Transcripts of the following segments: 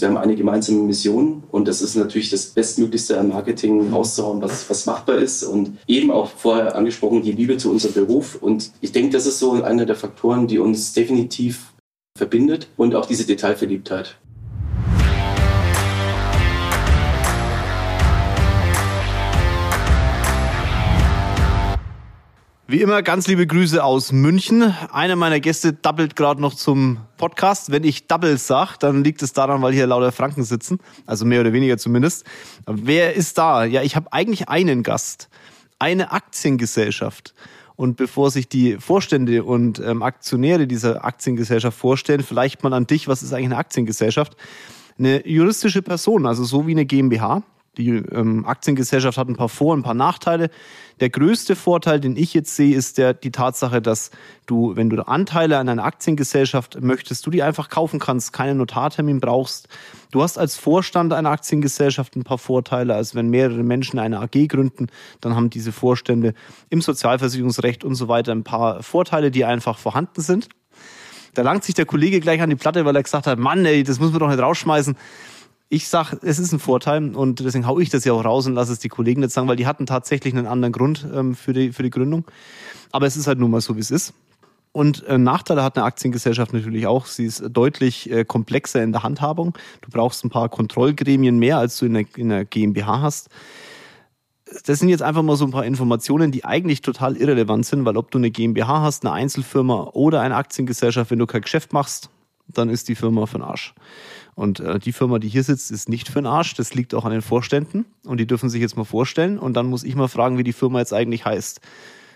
Wir haben eine gemeinsame Mission und das ist natürlich das Bestmöglichste am Marketing rauszuhauen, was, was machbar ist. Und eben auch vorher angesprochen, die Liebe zu unserem Beruf. Und ich denke, das ist so einer der Faktoren, die uns definitiv verbindet und auch diese Detailverliebtheit. Wie immer ganz liebe Grüße aus München. Einer meiner Gäste doubelt gerade noch zum Podcast. Wenn ich Double sag, dann liegt es daran, weil hier lauter Franken sitzen. Also mehr oder weniger zumindest. wer ist da? Ja, ich habe eigentlich einen Gast. Eine Aktiengesellschaft. Und bevor sich die Vorstände und ähm, Aktionäre dieser Aktiengesellschaft vorstellen, vielleicht mal an dich, was ist eigentlich eine Aktiengesellschaft? Eine juristische Person, also so wie eine GmbH. Die ähm, Aktiengesellschaft hat ein paar Vor- und ein paar Nachteile. Der größte Vorteil, den ich jetzt sehe, ist der, die Tatsache, dass du, wenn du Anteile an einer Aktiengesellschaft möchtest, du die einfach kaufen kannst, keinen Notartermin brauchst. Du hast als Vorstand einer Aktiengesellschaft ein paar Vorteile. Also wenn mehrere Menschen eine AG gründen, dann haben diese Vorstände im Sozialversicherungsrecht und so weiter ein paar Vorteile, die einfach vorhanden sind. Da langt sich der Kollege gleich an die Platte, weil er gesagt hat, Mann, ey, das muss man doch nicht rausschmeißen ich sage, es ist ein Vorteil und deswegen hau ich das ja auch raus und lasse es die Kollegen nicht sagen, weil die hatten tatsächlich einen anderen Grund ähm, für, die, für die Gründung. Aber es ist halt nun mal so, wie es ist. Und äh, Nachteile hat eine Aktiengesellschaft natürlich auch. Sie ist deutlich äh, komplexer in der Handhabung. Du brauchst ein paar Kontrollgremien mehr, als du in der, in der GmbH hast. Das sind jetzt einfach mal so ein paar Informationen, die eigentlich total irrelevant sind, weil ob du eine GmbH hast, eine Einzelfirma oder eine Aktiengesellschaft, wenn du kein Geschäft machst, dann ist die Firma für den Arsch. Und äh, die Firma, die hier sitzt, ist nicht für den Arsch. Das liegt auch an den Vorständen. Und die dürfen sich jetzt mal vorstellen. Und dann muss ich mal fragen, wie die Firma jetzt eigentlich heißt.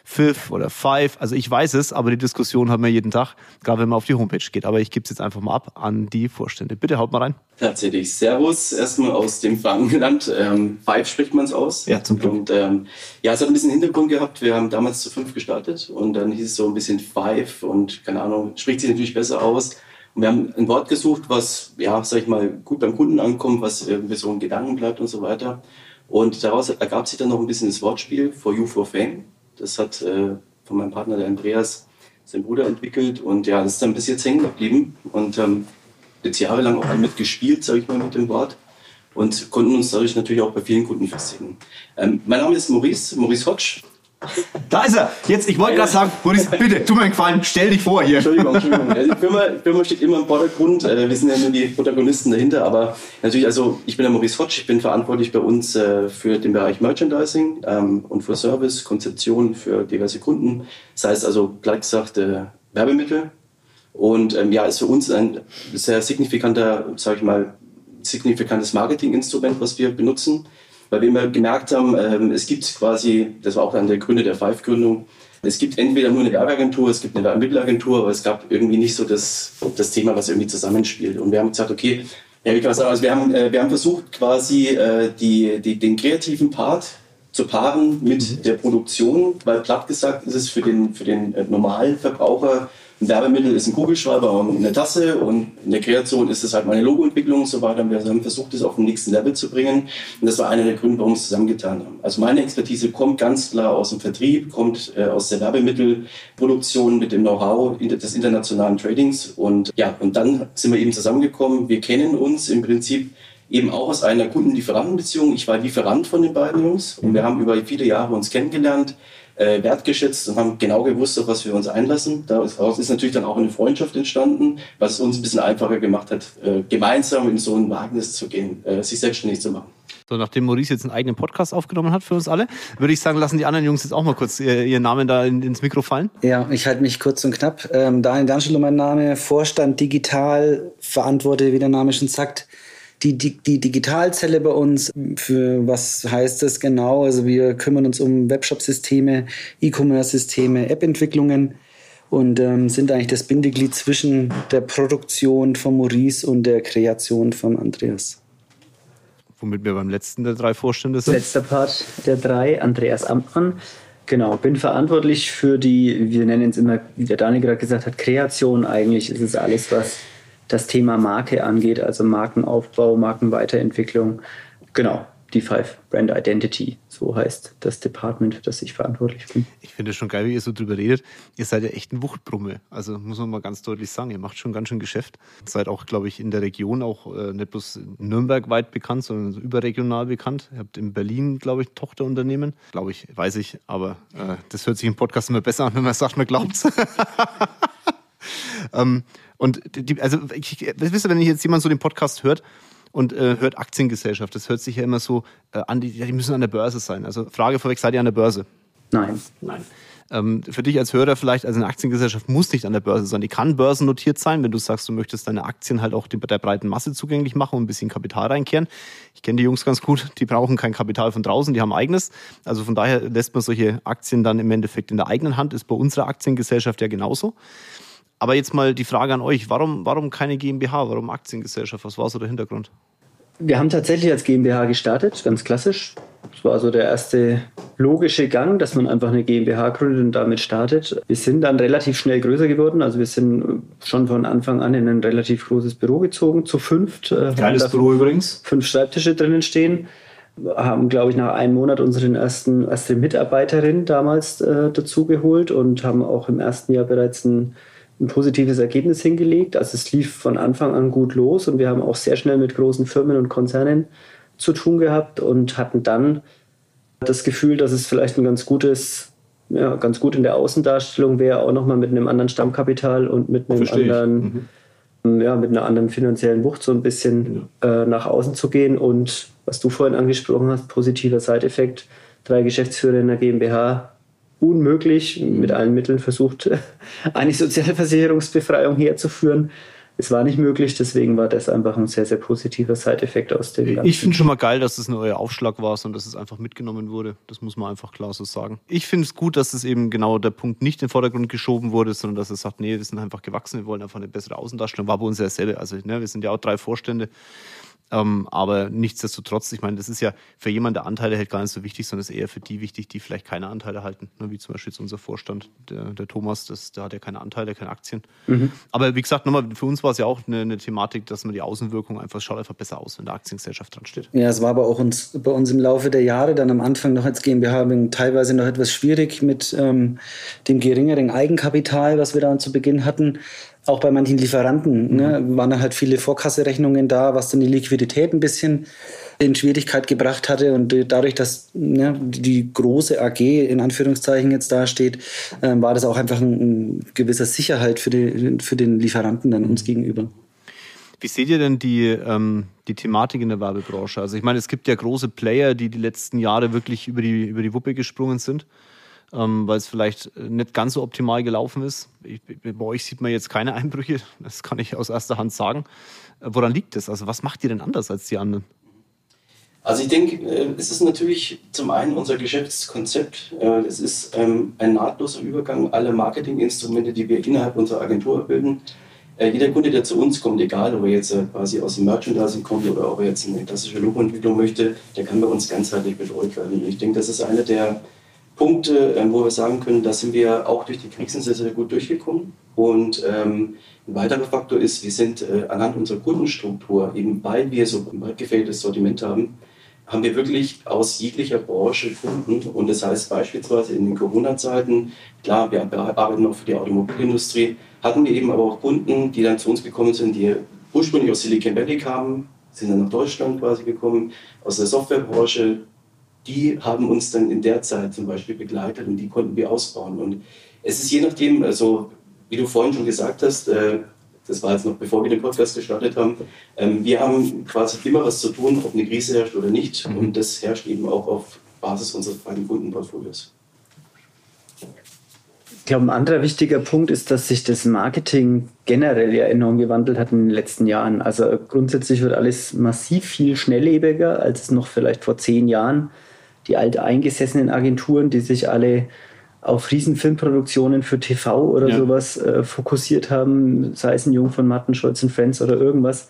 Fifth oder Five, also ich weiß es, aber die Diskussion haben wir jeden Tag, gerade wenn man auf die Homepage geht. Aber ich gebe es jetzt einfach mal ab an die Vorstände. Bitte haut mal rein. Tatsächlich. Servus, erstmal aus dem Frankenland. Ähm, Five spricht man es aus. Ja, zum Glück. Und ähm, ja, es hat ein bisschen Hintergrund gehabt. Wir haben damals zu fünf gestartet und dann hieß es so ein bisschen Five und keine Ahnung, spricht sich natürlich besser aus. Und wir haben ein Wort gesucht, was, ja, sag ich mal, gut beim Kunden ankommt, was irgendwie so ein Gedanken bleibt und so weiter. Und daraus ergab sich dann noch ein bisschen das Wortspiel For You for Fame. Das hat äh, von meinem Partner, der Andreas, sein Bruder entwickelt. Und ja, das ist dann bis jetzt hängen geblieben. Und ähm, jetzt jahrelang auch damit gespielt, sage ich mal, mit dem Wort. Und konnten uns dadurch natürlich auch bei vielen Kunden festigen. Ähm, mein Name ist Maurice, Maurice Hodge. Da ist er. Jetzt, ich wollte gerade sagen, Boris, bitte, tu mir einen Gefallen, stell dich vor hier. Entschuldigung, Entschuldigung. Die Firma, die Firma steht immer im Vordergrund. Äh, wir sind ja nur die Protagonisten dahinter. Aber natürlich, also ich bin der Maurice Hotsch. Ich bin verantwortlich bei uns äh, für den Bereich Merchandising ähm, und für Service, Konzeption für diverse Kunden. Das heißt also, gleich gesagt, äh, Werbemittel. Und ähm, ja, ist für uns ein sehr signifikanter, sage ich mal, signifikantes Marketinginstrument, was wir benutzen weil wir immer gemerkt haben, ähm, es gibt quasi, das war auch einer der Gründe der Five-Gründung, es gibt entweder nur eine Werbeagentur, es gibt eine Werbemittelagentur, aber es gab irgendwie nicht so das, das Thema, was irgendwie zusammenspielt. Und wir haben gesagt, okay, ja, wie kann man sagen, also wir haben, äh, wir haben versucht, quasi äh, die, die, den kreativen Part zu paaren mit mhm. der Produktion, weil platt gesagt ist es für den, für den äh, normalen Verbraucher ein Werbemittel ist ein Kugelschreiber und eine Tasse und in der Kreation ist es halt meine Logoentwicklung und so weiter. Wir haben versucht, das auf den nächsten Level zu bringen. Und das war einer der Gründe, warum wir es zusammengetan haben. Also meine Expertise kommt ganz klar aus dem Vertrieb, kommt äh, aus der Werbemittelproduktion mit dem Know-how des internationalen Tradings. Und ja, und dann sind wir eben zusammengekommen. Wir kennen uns im Prinzip eben auch aus einer Kunden-Lieferanten-Beziehung. Ich war Lieferant von den beiden Jungs und wir haben über viele Jahre uns kennengelernt äh, wertgeschätzt und haben genau gewusst, auf was wir uns einlassen. Daraus ist natürlich dann auch eine Freundschaft entstanden, was es uns ein bisschen einfacher gemacht hat, äh, gemeinsam in so ein Wagnis zu gehen, äh, sich selbstständig zu machen. So, nachdem Maurice jetzt einen eigenen Podcast aufgenommen hat für uns alle, würde ich sagen, lassen die anderen Jungs jetzt auch mal kurz äh, ihren Namen da in, ins Mikro fallen. Ja, ich halte mich kurz und knapp. Ähm, Daniel Danschelo mein Name, Vorstand Digital, verantworte, wie der Name schon sagt, die, die, die Digitalzelle bei uns, für was heißt das genau? Also wir kümmern uns um Webshop-Systeme, E-Commerce-Systeme, App-Entwicklungen und ähm, sind eigentlich das Bindeglied zwischen der Produktion von Maurice und der Kreation von Andreas. Womit wir beim letzten der drei Vorstände sind. Letzter Part der drei, Andreas Amtmann. Genau, bin verantwortlich für die, wir nennen es immer, wie der Daniel gerade gesagt hat, Kreation. Eigentlich ist es alles, was das Thema Marke angeht, also Markenaufbau, Markenweiterentwicklung. Genau, die Five Brand Identity, so heißt das Department, für das ich verantwortlich bin. Ich finde es schon geil, wie ihr so drüber redet. Ihr seid ja echt ein Wuchtbrumme. Also muss man mal ganz deutlich sagen, ihr macht schon ganz schön Geschäft. Seid auch, glaube ich, in der Region auch äh, nicht bloß Nürnberg weit bekannt, sondern überregional bekannt. Ihr habt in Berlin, glaube ich, Tochterunternehmen. Glaube ich, weiß ich, aber äh, das hört sich im Podcast immer besser an, wenn man sagt, man glaubt's. ähm, und die, also ich, wisst ihr, wenn jetzt jemand so den Podcast hört, und äh, hört Aktiengesellschaft. Das hört sich ja immer so äh, an, die, die müssen an der Börse sein. Also Frage vorweg, seid ihr an der Börse? Nein. Nein. Ähm, für dich als Hörer vielleicht, also eine Aktiengesellschaft muss nicht an der Börse sein. Die kann börsennotiert sein, wenn du sagst, du möchtest deine Aktien halt auch der breiten Masse zugänglich machen und ein bisschen Kapital reinkehren. Ich kenne die Jungs ganz gut, die brauchen kein Kapital von draußen, die haben eigenes. Also von daher lässt man solche Aktien dann im Endeffekt in der eigenen Hand, ist bei unserer Aktiengesellschaft ja genauso. Aber jetzt mal die Frage an euch, warum, warum keine GmbH, warum Aktiengesellschaft? Was war so der Hintergrund? Wir haben tatsächlich als GmbH gestartet, ganz klassisch. Das war so der erste logische Gang, dass man einfach eine GmbH gründet und damit startet. Wir sind dann relativ schnell größer geworden. Also wir sind schon von Anfang an in ein relativ großes Büro gezogen, zu fünft. Äh, Geiles Büro übrigens. Fünf Schreibtische drinnen stehen. Haben, glaube ich, nach einem Monat unseren ersten, erste Mitarbeiterin damals äh, dazugeholt und haben auch im ersten Jahr bereits ein ein positives Ergebnis hingelegt. Also es lief von Anfang an gut los und wir haben auch sehr schnell mit großen Firmen und Konzernen zu tun gehabt und hatten dann das Gefühl, dass es vielleicht ein ganz gutes, ja, ganz gut in der Außendarstellung wäre, auch nochmal mit einem anderen Stammkapital und mit einem Verstehe anderen, mhm. ja, mit einer anderen finanziellen Wucht so ein bisschen ja. äh, nach außen zu gehen. Und was du vorhin angesprochen hast, positiver Side-Effekt, drei Geschäftsführer in der GmbH, unmöglich, mit allen Mitteln versucht, eine Sozialversicherungsbefreiung herzuführen. Es war nicht möglich, deswegen war das einfach ein sehr, sehr positiver Side-Effekt aus dem Ganzen. Ich finde schon mal geil, dass es ein neuer Aufschlag war und dass es einfach mitgenommen wurde. Das muss man einfach klar so sagen. Ich finde es gut, dass es eben genau der Punkt nicht in den Vordergrund geschoben wurde, sondern dass es sagt, nee, wir sind einfach gewachsen, wir wollen einfach eine bessere Außendarstellung. War bei uns ja dasselbe. Also ne, wir sind ja auch drei Vorstände. Ähm, aber nichtsdestotrotz, ich meine, das ist ja für jemanden, der Anteile hält, gar nicht so wichtig, sondern es ist eher für die wichtig, die vielleicht keine Anteile halten. Ne? Wie zum Beispiel jetzt unser Vorstand, der, der Thomas, das, der hat ja keine Anteile, keine Aktien. Mhm. Aber wie gesagt, nochmal, für uns war es ja auch eine, eine, Thematik, dass man die Außenwirkung einfach, schaut einfach besser aus, wenn der Aktiengesellschaft dran steht. Ja, es war aber auch uns, bei uns im Laufe der Jahre, dann am Anfang noch als GmbH, teilweise noch etwas schwierig mit ähm, dem geringeren Eigenkapital, was wir dann zu Beginn hatten auch bei manchen Lieferanten ne, mhm. waren dann halt viele Vorkasserechnungen da, was dann die Liquidität ein bisschen in Schwierigkeit gebracht hatte. Und dadurch, dass ne, die große AG in Anführungszeichen jetzt dasteht, äh, war das auch einfach ein, ein gewisser Sicherheit für, die, für den Lieferanten dann uns gegenüber. Wie seht ihr denn die, ähm, die Thematik in der Werbebranche? Also ich meine, es gibt ja große Player, die die letzten Jahre wirklich über die, über die Wuppe gesprungen sind ähm, weil es vielleicht nicht ganz so optimal gelaufen ist. Ich, bei euch sieht man jetzt keine Einbrüche, das kann ich aus erster Hand sagen. Äh, woran liegt das? Also was macht ihr denn anders als die anderen? Also ich denke, äh, es ist natürlich zum einen unser Geschäftskonzept. Äh, es ist ähm, ein nahtloser Übergang aller Marketinginstrumente, die wir innerhalb unserer Agentur bilden. Jeder Kunde, der zu uns kommt, egal ob er jetzt quasi aus dem Merchandising kommt oder ob er jetzt eine klassische Logoentwicklung möchte, der kann bei uns ganzheitlich betreut werden. Ich denke, das ist einer der Punkte, ähm, wo wir sagen können, da sind wir auch durch die Krisen sehr, sehr gut durchgekommen. Und ähm, ein weiterer Faktor ist, wir sind äh, anhand unserer Kundenstruktur, eben weil wir so ein weit gefälltes Sortiment haben, haben wir wirklich aus jeglicher Branche Kunden. Und das heißt beispielsweise in den Corona-Zeiten, klar, wir arbeiten auch für die Automobilindustrie, hatten wir eben aber auch Kunden, die dann zu uns gekommen sind, die ursprünglich aus Silicon Valley kamen, sind dann nach Deutschland quasi gekommen, aus der Softwarebranche, die haben uns dann in der Zeit zum Beispiel begleitet und die konnten wir ausbauen. Und es ist je nachdem, also wie du vorhin schon gesagt hast, äh, das war jetzt noch bevor wir den Podcast gestartet haben, ähm, wir haben quasi immer was zu tun, ob eine Krise herrscht oder nicht. Mhm. Und das herrscht eben auch auf Basis unseres beiden Kundenportfolios. Ich glaube, ein anderer wichtiger Punkt ist, dass sich das Marketing generell ja enorm gewandelt hat in den letzten Jahren. Also grundsätzlich wird alles massiv viel schnelllebiger, als es noch vielleicht vor zehn Jahren die alteingesessenen Agenturen, die sich alle auf Riesenfilmproduktionen für TV oder ja. sowas äh, fokussiert haben, sei es ein Jung von Martin Scholz und Friends oder irgendwas,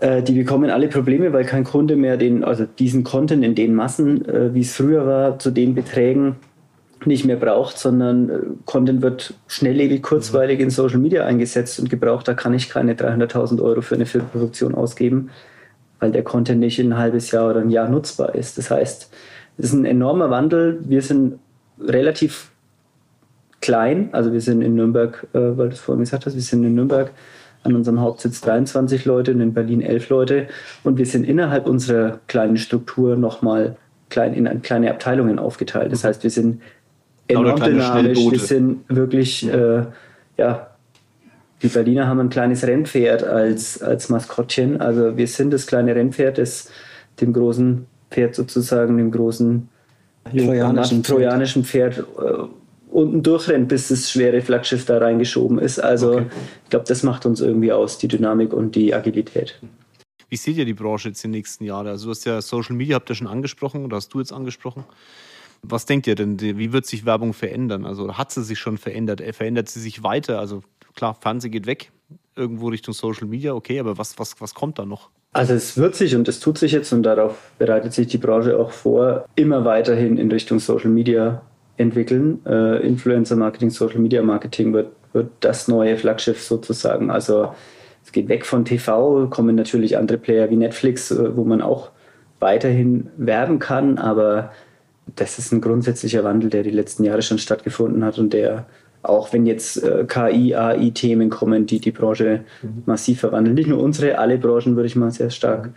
äh, die bekommen alle Probleme, weil kein Kunde mehr den, also diesen Content in den Massen, äh, wie es früher war, zu den Beträgen nicht mehr braucht, sondern äh, Content wird schnelllebig, kurzweilig in Social Media eingesetzt und gebraucht. Da kann ich keine 300.000 Euro für eine Filmproduktion ausgeben weil der Content nicht in ein halbes Jahr oder ein Jahr nutzbar ist. Das heißt, es ist ein enormer Wandel. Wir sind relativ klein, also wir sind in Nürnberg, äh, weil du es vorhin gesagt hast, wir sind in Nürnberg. An unserem Hauptsitz 23 Leute und in Berlin 11 Leute. Und wir sind innerhalb unserer kleinen Struktur nochmal klein, in kleine Abteilungen aufgeteilt. Das heißt, wir sind enorm dynamisch, wir sind wirklich, äh, ja, die Berliner haben ein kleines Rennpferd als, als Maskottchen. Also wir sind das kleine Rennpferd, das dem großen Pferd sozusagen, dem großen trojanischen, trojanischen Pferd äh, unten durchrennt, bis das schwere Flaggschiff da reingeschoben ist. Also okay. ich glaube, das macht uns irgendwie aus, die Dynamik und die Agilität. Wie seht ihr die Branche jetzt in den nächsten Jahren? Also du hast ja Social Media, habt ihr schon angesprochen oder hast du jetzt angesprochen? Was denkt ihr denn? Wie wird sich Werbung verändern? Also hat sie sich schon verändert? Verändert sie sich weiter? Also klar, Fernsehen geht weg, irgendwo Richtung Social Media, okay, aber was, was, was kommt da noch? Also es wird sich und es tut sich jetzt und darauf bereitet sich die Branche auch vor, immer weiterhin in Richtung Social Media entwickeln. Äh, Influencer Marketing, Social Media Marketing wird, wird das neue Flaggschiff sozusagen. Also es geht weg von TV, kommen natürlich andere Player wie Netflix, äh, wo man auch weiterhin werben kann, aber das ist ein grundsätzlicher Wandel, der die letzten Jahre schon stattgefunden hat und der auch wenn jetzt äh, KI, AI-Themen kommen, die die Branche mhm. massiv verwandeln. Nicht nur unsere, alle Branchen würde ich mal sehr stark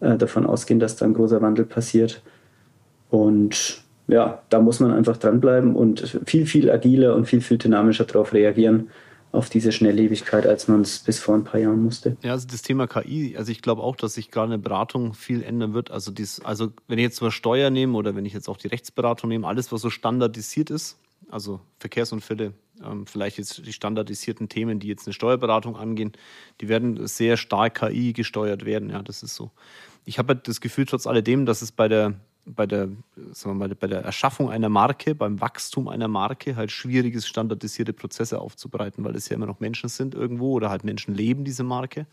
äh, davon ausgehen, dass da ein großer Wandel passiert. Und ja, da muss man einfach dranbleiben und viel, viel agiler und viel, viel dynamischer darauf reagieren, auf diese Schnelllebigkeit, als man es bis vor ein paar Jahren musste. Ja, also das Thema KI, also ich glaube auch, dass sich gerade eine Beratung viel ändern wird. Also, dies, also wenn ich jetzt mal Steuer nehme oder wenn ich jetzt auch die Rechtsberatung nehme, alles, was so standardisiert ist, also Verkehrsunfälle, vielleicht jetzt die standardisierten Themen, die jetzt eine Steuerberatung angehen, die werden sehr stark KI gesteuert werden. Ja, das ist so. Ich habe halt das Gefühl, trotz alledem, dass es bei der bei der, sagen mal, bei der Erschaffung einer Marke, beim Wachstum einer Marke halt schwierig ist, standardisierte Prozesse aufzubereiten, weil es ja immer noch Menschen sind irgendwo oder halt Menschen leben diese Marke.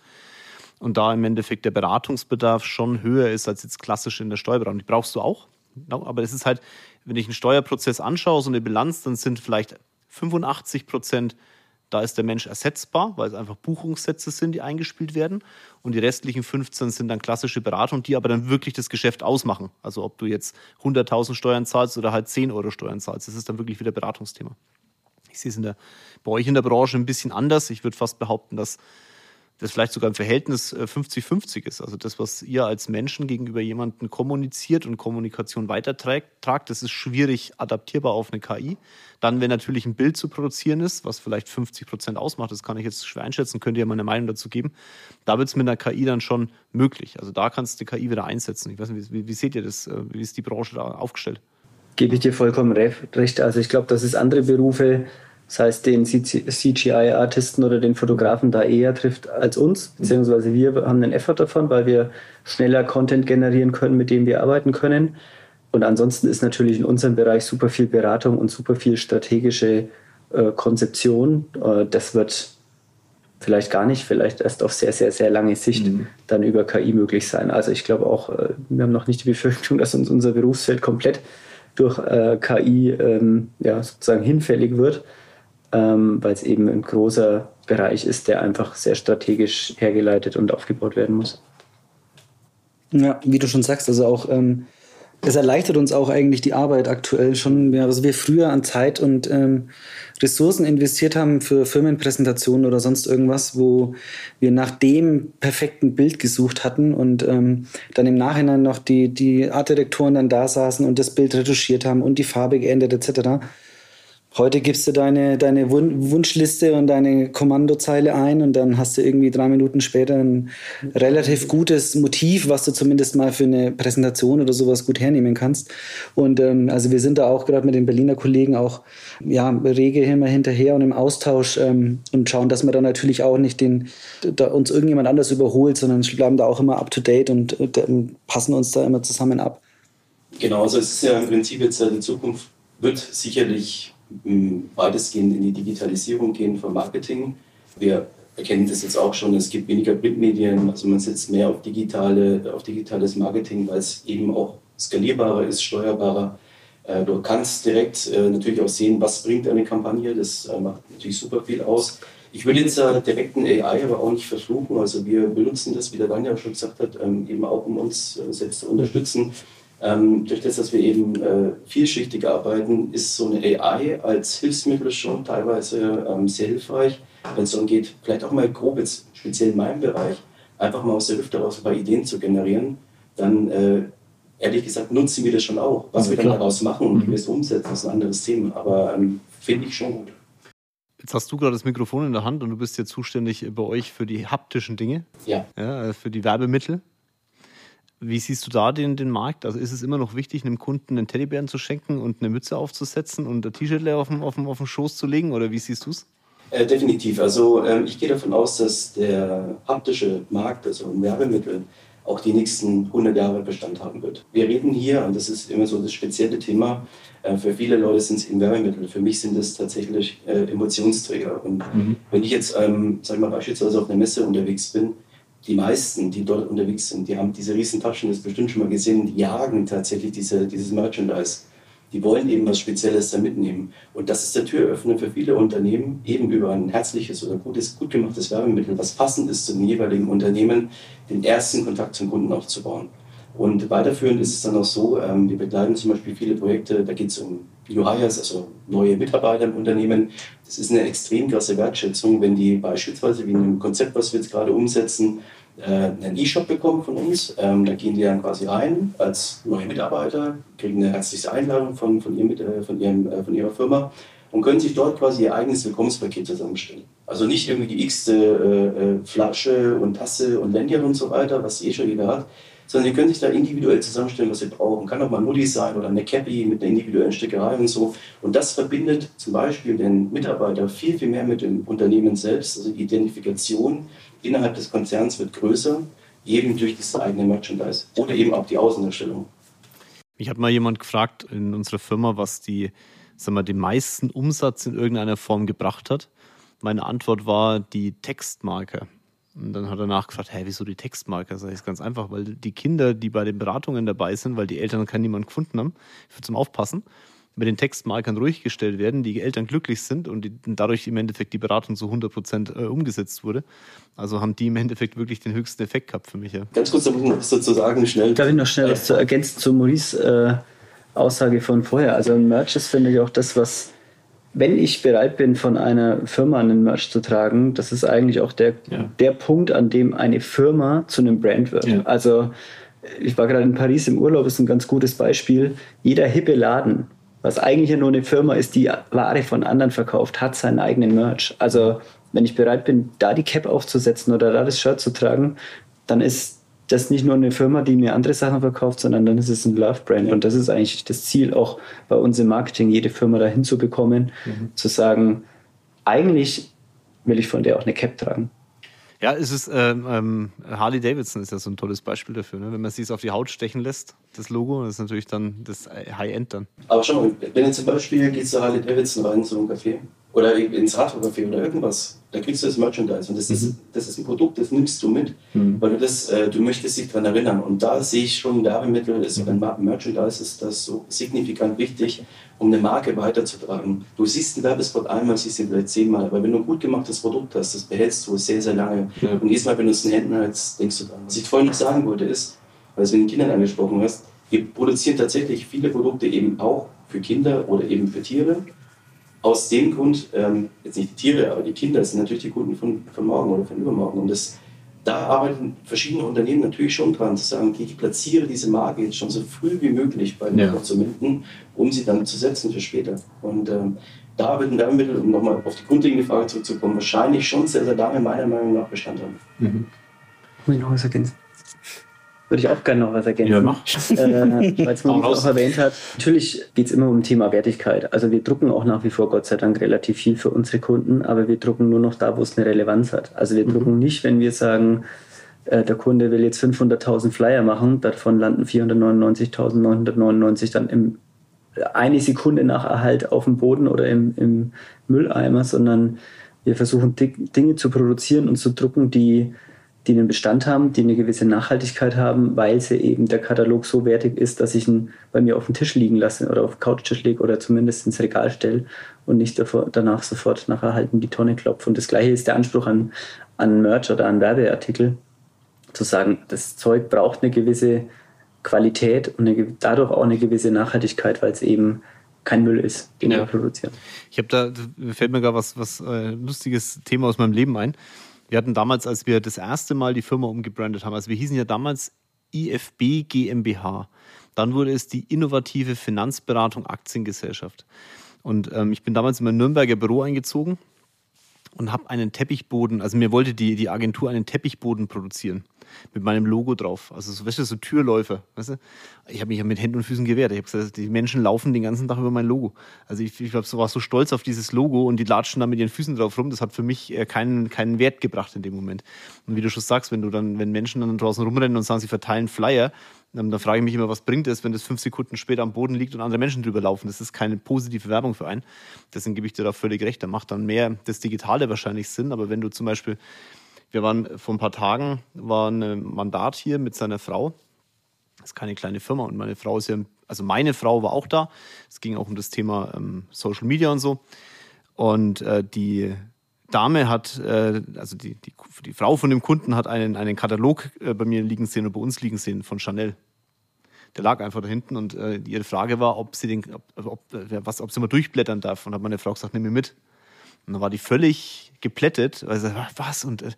Und da im Endeffekt der Beratungsbedarf schon höher ist als jetzt klassisch in der Steuerberatung. Die brauchst du auch. Aber es ist halt, wenn ich einen Steuerprozess anschaue, so eine Bilanz, dann sind vielleicht 85 Prozent da ist der Mensch ersetzbar, weil es einfach Buchungssätze sind, die eingespielt werden. Und die restlichen 15 sind dann klassische Beratungen, die aber dann wirklich das Geschäft ausmachen. Also ob du jetzt 100.000 Steuern zahlst oder halt 10 Euro Steuern zahlst, das ist dann wirklich wieder Beratungsthema. Ich sehe es in der, bei euch in der Branche ein bisschen anders. Ich würde fast behaupten, dass das vielleicht sogar ein Verhältnis 50-50 äh, ist. Also das, was ihr als Menschen gegenüber jemandem kommuniziert und Kommunikation weitertragt, das ist schwierig adaptierbar auf eine KI. Dann, wenn natürlich ein Bild zu produzieren ist, was vielleicht 50 Prozent ausmacht, das kann ich jetzt schwer einschätzen, könnt ihr ja mal eine Meinung dazu geben, da wird es mit einer KI dann schon möglich. Also da kannst du die KI wieder einsetzen. Ich weiß nicht, wie, wie seht ihr das? Äh, wie ist die Branche da aufgestellt? Gebe ich dir vollkommen recht. Also ich glaube, dass es andere Berufe das heißt, den CGI-Artisten oder den Fotografen da eher trifft als uns, beziehungsweise wir haben einen Effort davon, weil wir schneller Content generieren können, mit dem wir arbeiten können. Und ansonsten ist natürlich in unserem Bereich super viel Beratung und super viel strategische äh, Konzeption. Äh, das wird vielleicht gar nicht, vielleicht erst auf sehr, sehr, sehr lange Sicht mhm. dann über KI möglich sein. Also ich glaube auch, äh, wir haben noch nicht die Befürchtung, dass uns unser Berufsfeld komplett durch äh, KI ähm, ja, sozusagen hinfällig wird ähm, weil es eben ein großer Bereich ist, der einfach sehr strategisch hergeleitet und aufgebaut werden muss. Ja, wie du schon sagst, also auch ähm, es erleichtert uns auch eigentlich die Arbeit aktuell schon, ja, was wir früher an Zeit und ähm, Ressourcen investiert haben für Firmenpräsentationen oder sonst irgendwas, wo wir nach dem perfekten Bild gesucht hatten und ähm, dann im Nachhinein noch die, die Artdirektoren dann da saßen und das Bild retuschiert haben und die Farbe geändert etc. Heute gibst du deine, deine Wunschliste und deine Kommandozeile ein und dann hast du irgendwie drei Minuten später ein relativ gutes Motiv, was du zumindest mal für eine Präsentation oder sowas gut hernehmen kannst. Und ähm, also wir sind da auch gerade mit den Berliner Kollegen auch ja, rege immer hinterher und im Austausch ähm, und schauen, dass wir da natürlich auch nicht den, da uns irgendjemand anders überholt, sondern bleiben da auch immer up to date und äh, passen uns da immer zusammen ab. Genau, also es ist ja im Prinzip jetzt die Zukunft wird sicherlich weitestgehend in die Digitalisierung gehen von Marketing. Wir erkennen das jetzt auch schon, es gibt weniger Printmedien, also man setzt mehr auf, digitale, auf digitales Marketing, weil es eben auch skalierbarer ist, steuerbarer. Äh, du kannst direkt äh, natürlich auch sehen, was bringt eine Kampagne, das äh, macht natürlich super viel aus. Ich würde jetzt direkt ein AI aber auch nicht versuchen. Also wir benutzen das, wie der Daniel schon gesagt hat, ähm, eben auch um uns selbst zu unterstützen. Ähm, durch das, dass wir eben äh, vielschichtig arbeiten, ist so eine AI als Hilfsmittel schon teilweise ähm, sehr hilfreich, wenn es darum geht, vielleicht auch mal grob jetzt speziell in meinem Bereich, einfach mal aus der Hüfte raus ein paar Ideen zu generieren, dann äh, ehrlich gesagt nutzen wir das schon auch. Was ja, wir dann daraus machen und wie mhm. wir es umsetzen, ist ein anderes Thema. Aber ähm, finde ich schon gut. Jetzt hast du gerade das Mikrofon in der Hand und du bist ja zuständig bei euch für die haptischen Dinge. Ja. ja für die Werbemittel. Wie siehst du da den, den Markt? Also ist es immer noch wichtig, einem Kunden einen Teddybären zu schenken und eine Mütze aufzusetzen und ein T-Shirt auf dem, auf, dem, auf dem Schoß zu legen? Oder wie siehst du es? Äh, definitiv. Also ähm, ich gehe davon aus, dass der haptische Markt, also ein Werbemittel, auch die nächsten 100 Jahre Bestand haben wird. Wir reden hier, und das ist immer so das spezielle Thema, äh, für viele Leute sind es eben Werbemittel, für mich sind es tatsächlich äh, Emotionsträger. Und mhm. wenn ich jetzt, ähm, sag mal, beispielsweise auf einer Messe unterwegs bin, die meisten, die dort unterwegs sind, die haben diese riesen Taschen, das bestimmt schon mal gesehen, die jagen tatsächlich diese, dieses Merchandise die wollen eben was Spezielles da mitnehmen. Und das ist der Türöffner für viele Unternehmen, eben über ein herzliches oder gutes, gut gemachtes Werbemittel, was passend ist zum jeweiligen Unternehmen, den ersten Kontakt zum Kunden aufzubauen. Und weiterführend ist es dann auch so, ähm, wir begleiten zum Beispiel viele Projekte, da geht es um New Hires, also neue Mitarbeiter im Unternehmen. Das ist eine extrem krasse Wertschätzung, wenn die beispielsweise wie in einem Konzept, was wir jetzt gerade umsetzen, einen E-Shop bekommen von uns. Ähm, da gehen die dann quasi rein als neue Mitarbeiter, kriegen eine herzliche Einladung von, von, ihr, äh, von, ihrem, äh, von ihrer Firma und können sich dort quasi ihr eigenes Willkommenspaket zusammenstellen. Also nicht irgendwie die x-te Flasche und Tasse und Lanyard und so weiter, was eh schon jeder hat, sondern sie können sich da individuell zusammenstellen, was sie brauchen. Kann auch mal ein Nulli sein oder eine Cappy mit einer individuellen Stickerei und so. Und das verbindet zum Beispiel den Mitarbeiter viel, viel mehr mit dem Unternehmen selbst. Also die Identifikation innerhalb des Konzerns wird größer, eben durch das eigene Merchandise oder eben auch die Außendarstellung. Mich hat mal jemand gefragt in unserer Firma, was die, sagen wir, den meisten Umsatz in irgendeiner Form gebracht hat. Meine Antwort war die Textmarker. Und dann hat er nachgefragt, hey, wieso die Textmarker? Sag ich, ist ganz einfach, weil die Kinder, die bei den Beratungen dabei sind, weil die Eltern keinen niemand gefunden haben, für zum Aufpassen, mit den Textmarkern ruhig gestellt werden, die Eltern glücklich sind und die, dadurch im Endeffekt die Beratung zu 100 Prozent äh, umgesetzt wurde. Also haben die im Endeffekt wirklich den höchsten Effekt gehabt für mich. Ja. Ganz kurz, da muss ich noch was dazu sagen, schnell. Darf ich noch schnell was zu ergänzen zu Maurice äh, Aussage von vorher? Also Merch ist, finde ich, auch das, was wenn ich bereit bin, von einer Firma einen Merch zu tragen, das ist eigentlich auch der, ja. der Punkt, an dem eine Firma zu einem Brand wird. Ja. Also ich war gerade in Paris im Urlaub, ist ein ganz gutes Beispiel. Jeder hippe Laden, was eigentlich ja nur eine Firma ist, die Ware von anderen verkauft, hat seinen eigenen Merch. Also wenn ich bereit bin, da die Cap aufzusetzen oder da das Shirt zu tragen, dann ist das nicht nur eine Firma, die mir andere Sachen verkauft, sondern dann ist es ein Love-Brand. Und das ist eigentlich das Ziel, auch bei uns im Marketing, jede Firma dahin zu bekommen, mhm. zu sagen, eigentlich will ich von der auch eine Cap tragen. Ja, es ist ähm, ähm, Harley Davidson ist ja so ein tolles Beispiel dafür. Ne? Wenn man sich auf die Haut stechen lässt, das Logo, das ist natürlich dann das High-End dann. Aber schau mal, wenn jetzt zum Beispiel geht zu Harley Davidson rein, so ein Café, oder ins Radcafé oder irgendwas, da kriegst du das Merchandise. Und das, mhm. ist, das ist ein Produkt, das nimmst du mit, mhm. weil du das, äh, du möchtest dich daran erinnern. Und da sehe ich schon Werbemittel, also mhm. Merchandise ist das so signifikant wichtig, um eine Marke weiterzutragen. Du siehst einen Werbespot einmal, siehst ihn vielleicht zehnmal, aber wenn du ein gut gemachtes Produkt hast, das behältst du sehr, sehr lange. Ja. Und jedes Mal, wenn du es in den Händen hältst, denkst du dran. Was ich vorhin noch sagen wollte, ist, weil du mit den Kindern angesprochen hast, wir produzieren tatsächlich viele Produkte eben auch für Kinder oder eben für Tiere aus dem Grund, ähm, jetzt nicht die Tiere, aber die Kinder sind natürlich die Kunden von, von morgen oder von übermorgen. Und das, da arbeiten verschiedene Unternehmen natürlich schon dran, zu sagen, okay, ich platziere diese Marke jetzt schon so früh wie möglich bei den ja. Konsumenten, um sie dann zu setzen für später. Und ähm, da wird ein Werbemittel, um nochmal auf die grundlegende Frage zurückzukommen, wahrscheinlich schon sehr, sehr lange meiner Meinung nach Bestand haben. Mhm. Muss ich noch was ergänzen? Würde ich auch gerne noch was ergänzen. Ja, mach. Äh, Weil es man auch erwähnt hat. Natürlich geht es immer um Thema Wertigkeit. Also wir drucken auch nach wie vor, Gott sei Dank, relativ viel für unsere Kunden, aber wir drucken nur noch da, wo es eine Relevanz hat. Also wir mhm. drucken nicht, wenn wir sagen, äh, der Kunde will jetzt 500.000 Flyer machen, davon landen 499.999 dann im eine Sekunde nach Erhalt auf dem Boden oder im, im Mülleimer, sondern wir versuchen Dinge zu produzieren und zu drucken, die die einen Bestand haben, die eine gewisse Nachhaltigkeit haben, weil sie eben der Katalog so wertig ist, dass ich ihn bei mir auf den Tisch liegen lasse oder auf den Couchtisch lege oder zumindest ins Regal stelle und nicht davor, danach sofort nach Erhalten die Tonne klopfe. Und das gleiche ist der Anspruch an, an Merch oder an Werbeartikel, zu sagen, das Zeug braucht eine gewisse Qualität und eine, dadurch auch eine gewisse Nachhaltigkeit, weil es eben kein Müll ist, den ja. wir produzieren. Ich habe da, fällt mir gerade was, was äh, lustiges Thema aus meinem Leben ein. Wir hatten damals, als wir das erste Mal die Firma umgebrandet haben, also wir hießen ja damals IFB GmbH. Dann wurde es die Innovative Finanzberatung Aktiengesellschaft. Und ähm, ich bin damals in mein Nürnberger Büro eingezogen und habe einen Teppichboden, also mir wollte die, die Agentur einen Teppichboden produzieren mit meinem Logo drauf. Also so, weißt du, so Türläufer. Weißt du? Ich habe mich ja mit Händen und Füßen gewehrt. Ich habe gesagt, die Menschen laufen den ganzen Tag über mein Logo. Also ich, ich so, war so stolz auf dieses Logo und die latschen da mit ihren Füßen drauf rum. Das hat für mich keinen, keinen Wert gebracht in dem Moment. Und wie du schon sagst, wenn du dann, wenn Menschen dann draußen rumrennen und sagen, sie verteilen Flyer, dann, dann frage ich mich immer, was bringt es, wenn das fünf Sekunden später am Boden liegt und andere Menschen drüber laufen. Das ist keine positive Werbung für einen. Deswegen gebe ich dir da völlig recht. Da macht dann mehr das Digitale wahrscheinlich Sinn. Aber wenn du zum Beispiel wir waren vor ein paar Tagen, war ein Mandat hier mit seiner Frau. Das ist keine kleine Firma und meine Frau ist ja, also meine Frau war auch da. Es ging auch um das Thema ähm, Social Media und so. Und äh, die Dame hat, äh, also die, die, die, Frau von dem Kunden hat einen, einen Katalog äh, bei mir liegen sehen und bei uns liegen sehen von Chanel. Der lag einfach da hinten und äh, ihre Frage war, ob sie den, ob, ob, was, ob sie mal durchblättern darf. Und hat meine Frau gesagt, nimm mir mit. Und dann war die völlig geplättet, weil sie was und äh,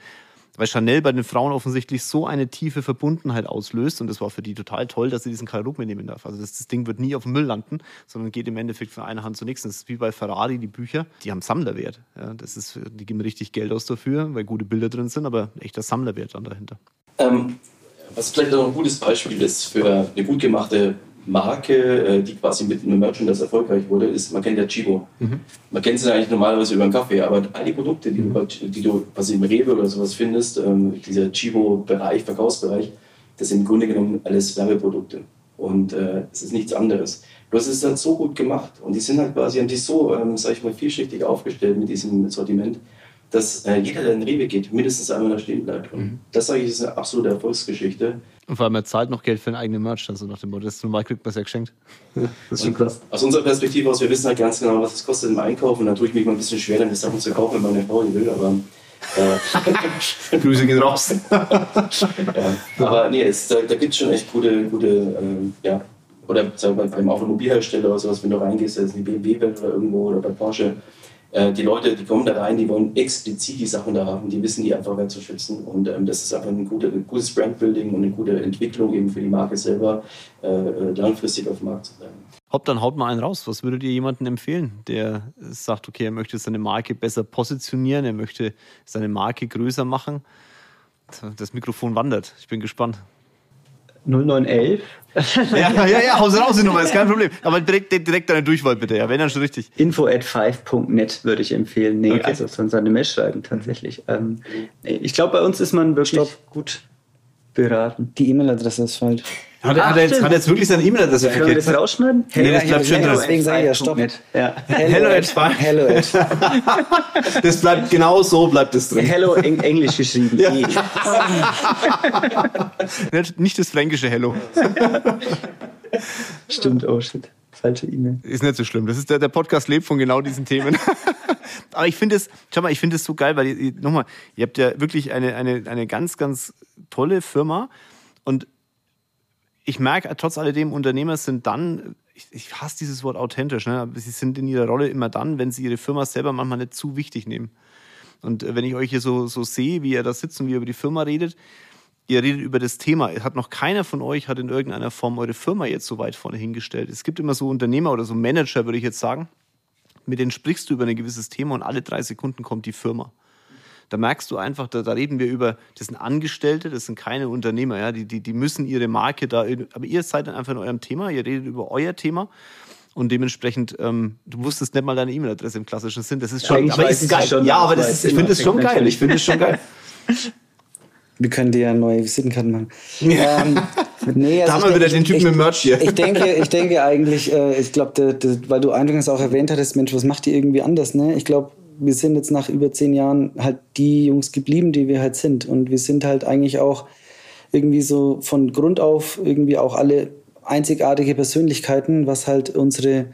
weil Chanel bei den Frauen offensichtlich so eine tiefe Verbundenheit auslöst und das war für die total toll, dass sie diesen Katalog mitnehmen darf. Also das, das Ding wird nie auf dem Müll landen, sondern geht im Endeffekt von einer Hand zur nächsten. Das ist wie bei Ferrari, die Bücher, die haben Sammlerwert. Ja, das ist, die geben richtig Geld aus dafür, weil gute Bilder drin sind, aber echter Sammlerwert dann dahinter. Ähm, was vielleicht noch ein gutes Beispiel ist für eine gut gemachte Marke, äh, die quasi mit einem Merchandise erfolgreich wurde, ist, man kennt ja Chibo. Mhm. Man kennt sie eigentlich normalerweise über einen Kaffee, aber all die Produkte, die, du, die du quasi im Rewe oder sowas findest, ähm, dieser Chibo-Bereich, Verkaufsbereich, das sind im Grunde genommen alles Werbeprodukte. Und äh, es ist nichts anderes. Bloß es ist halt so gut gemacht und die sind halt quasi, haben die so, ähm, sag ich mal, vielschichtig aufgestellt mit diesem Sortiment, dass äh, jeder, der in den Rewe geht, mindestens einmal da stehen bleibt. Und mhm. das, sage ich, ist eine absolute Erfolgsgeschichte. Und vor allem, er zahlt noch Geld für einen eigenen Merch, also nach dem Motto, das ist normal kriegt man es ja geschenkt. das ist schon krass. Aus unserer Perspektive aus, wir wissen halt ganz genau, was es kostet im Einkaufen. Und da tue ich mich mal ein bisschen schwer, dann die Sachen zu kaufen, wenn meine Frau die will, aber. Äh, Grüße gehen raus. ja, aber nee, es, da, da gibt es schon echt gute, gute äh, ja, oder sagen wir, beim Automobilhersteller oder sowas, wenn du reingehst, also die BMW-Welt oder irgendwo oder bei Porsche, äh, die Leute, die kommen da rein, die wollen explizit die Sachen da haben, die wissen die einfach wertzuschätzen. Und ähm, das ist einfach ein, gute, ein gutes Brandbuilding und eine gute Entwicklung eben für die Marke selber, äh, äh langfristig auf dem Markt zu bleiben. Hopp, dann haut mal einen raus. Was würdet ihr jemandem empfehlen, der sagt, okay, er möchte seine Marke besser positionieren, er möchte seine Marke größer machen? Das Mikrofon wandert. Ich bin gespannt. 0911. ja, ja, ja, Hause raus die Nummer, ist kein Problem. Aber direkt, direkt eine Durchwahl bitte, ja, wenn dann schon richtig. Info at 5.net würde ich empfehlen. Nee, okay. also sonst eine Mail schreiben tatsächlich. Ähm, ich glaube, bei uns ist man wirklich Stopp. gut beraten. Die E-Mail-Adresse ist falsch. Hat, er, hat, er jetzt, hat er jetzt wirklich seine E-Mail-Adresse verkehrt? Können wir das rausschneiden? Nee, das bleibt schön drin. Deswegen sage ich ja, stopp. Ja. Hello, Hello, Hello Das bleibt genau so, bleibt es drin. Hello, eng, englisch geschrieben. Ja. Nicht das fränkische Hello. Stimmt, oh shit. Falsche E-Mail. Ist nicht so schlimm. Das ist der, der Podcast lebt von genau diesen Themen. Aber ich finde es, schau mal, ich finde es so geil, weil ihr, nochmal, ihr habt ja wirklich eine, eine, eine ganz, ganz tolle Firma und ich merke trotz alledem, Unternehmer sind dann, ich, ich hasse dieses Wort authentisch, ne? aber sie sind in ihrer Rolle immer dann, wenn sie ihre Firma selber manchmal nicht zu wichtig nehmen. Und äh, wenn ich euch hier so, so sehe, wie ihr da sitzt und wie ihr über die Firma redet, ihr redet über das Thema. Hat noch keiner von euch hat in irgendeiner Form eure Firma jetzt so weit vorne hingestellt. Es gibt immer so Unternehmer oder so Manager, würde ich jetzt sagen, mit denen sprichst du über ein gewisses Thema und alle drei Sekunden kommt die Firma. Da merkst du einfach, da, da reden wir über, das sind Angestellte, das sind keine Unternehmer, ja, die, die, die müssen ihre Marke da, aber ihr seid dann einfach in eurem Thema, ihr redet über euer Thema und dementsprechend, ähm, du wusstest nicht mal deine E-Mail-Adresse im klassischen Sinn. Das ist schon, aber ist geil. Schon, ja, aber das ist, ich finde es schon geil. Ich finde es schon geil. Wir können dir ja neue Visitenkarten machen. ähm, nee, also da haben wir wieder den Typen mit Merch hier. Ich denke, ich denke eigentlich, äh, ich glaube, weil du eingangs auch erwähnt hattest, Mensch, was macht die irgendwie anders? Ne? Ich glaube, wir sind jetzt nach über zehn Jahren halt die Jungs geblieben, die wir halt sind. Und wir sind halt eigentlich auch irgendwie so von Grund auf irgendwie auch alle einzigartige Persönlichkeiten, was halt unsere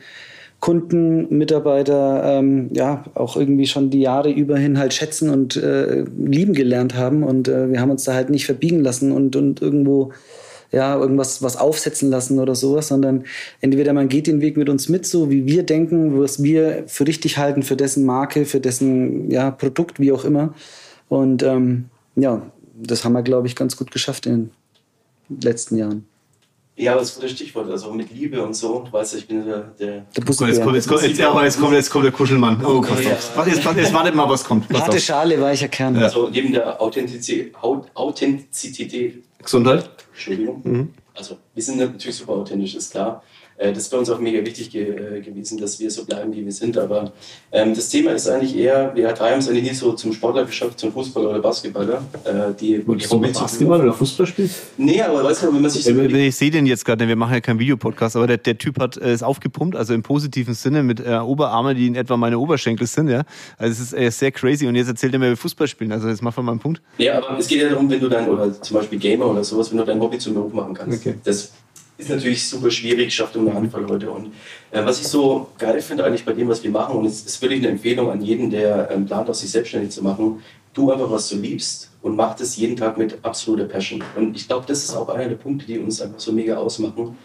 Kunden, Mitarbeiter ähm, ja auch irgendwie schon die Jahre überhin halt schätzen und äh, lieben gelernt haben. Und äh, wir haben uns da halt nicht verbiegen lassen und, und irgendwo ja, irgendwas was aufsetzen lassen oder sowas, sondern entweder man geht den Weg mit uns mit, so wie wir denken, was wir für richtig halten, für dessen Marke, für dessen ja, Produkt, wie auch immer. Und ähm, ja, das haben wir, glaube ich, ganz gut geschafft in den letzten Jahren. Ja, das ist ein gutes Stichwort, also mit Liebe und so. Du weißt, ich bin der. der, der jetzt, kommt, jetzt, kommt, jetzt, kommt, jetzt, kommt, jetzt kommt der Kuschelmann. Oh okay, Gott. Ja. Jetzt, jetzt wartet mal, was kommt. Harte Schale, weicher Kern. Ja. Also neben der Authentizität, Authentizität Gesundheit. Entschuldigung. Mhm. Also wir sind natürlich super authentisch, ist klar. Äh, das ist bei uns auch mega wichtig ge äh, gewesen, dass wir so bleiben, wie wir sind. Aber ähm, das Thema ist eigentlich eher, wir drei haben es eigentlich nie so zum Sportler geschafft, zum Fußballer oder Basketballer. Äh, die, die du Basketball oder Fußball spielst? Nee, aber weißt du, wenn man sich so Ich, ich sehe den jetzt gerade, wir machen ja keinen Videopodcast, aber der, der Typ hat äh, ist aufgepumpt, also im positiven Sinne mit äh, Oberarme, die in etwa meine Oberschenkel sind. ja. Also es ist äh, sehr crazy und jetzt erzählt er mir, wie Fußball spielen. Also jetzt machen wir mal einen Punkt. Ja, aber es geht ja darum, wenn du dann, oder zum Beispiel Gamer oder sowas, wenn du dein Hobby zum Beruf machen kannst. Okay. Das ist natürlich super schwierig, schafft nur eine Handvoll Leute. Und äh, was ich so geil finde eigentlich bei dem, was wir machen, und es ist wirklich eine Empfehlung an jeden, der ähm, plant, auch sich selbstständig zu machen, tu einfach, was du liebst und mach das jeden Tag mit absoluter Passion. Und ich glaube, das ist auch einer der Punkte, die uns einfach so mega ausmachen.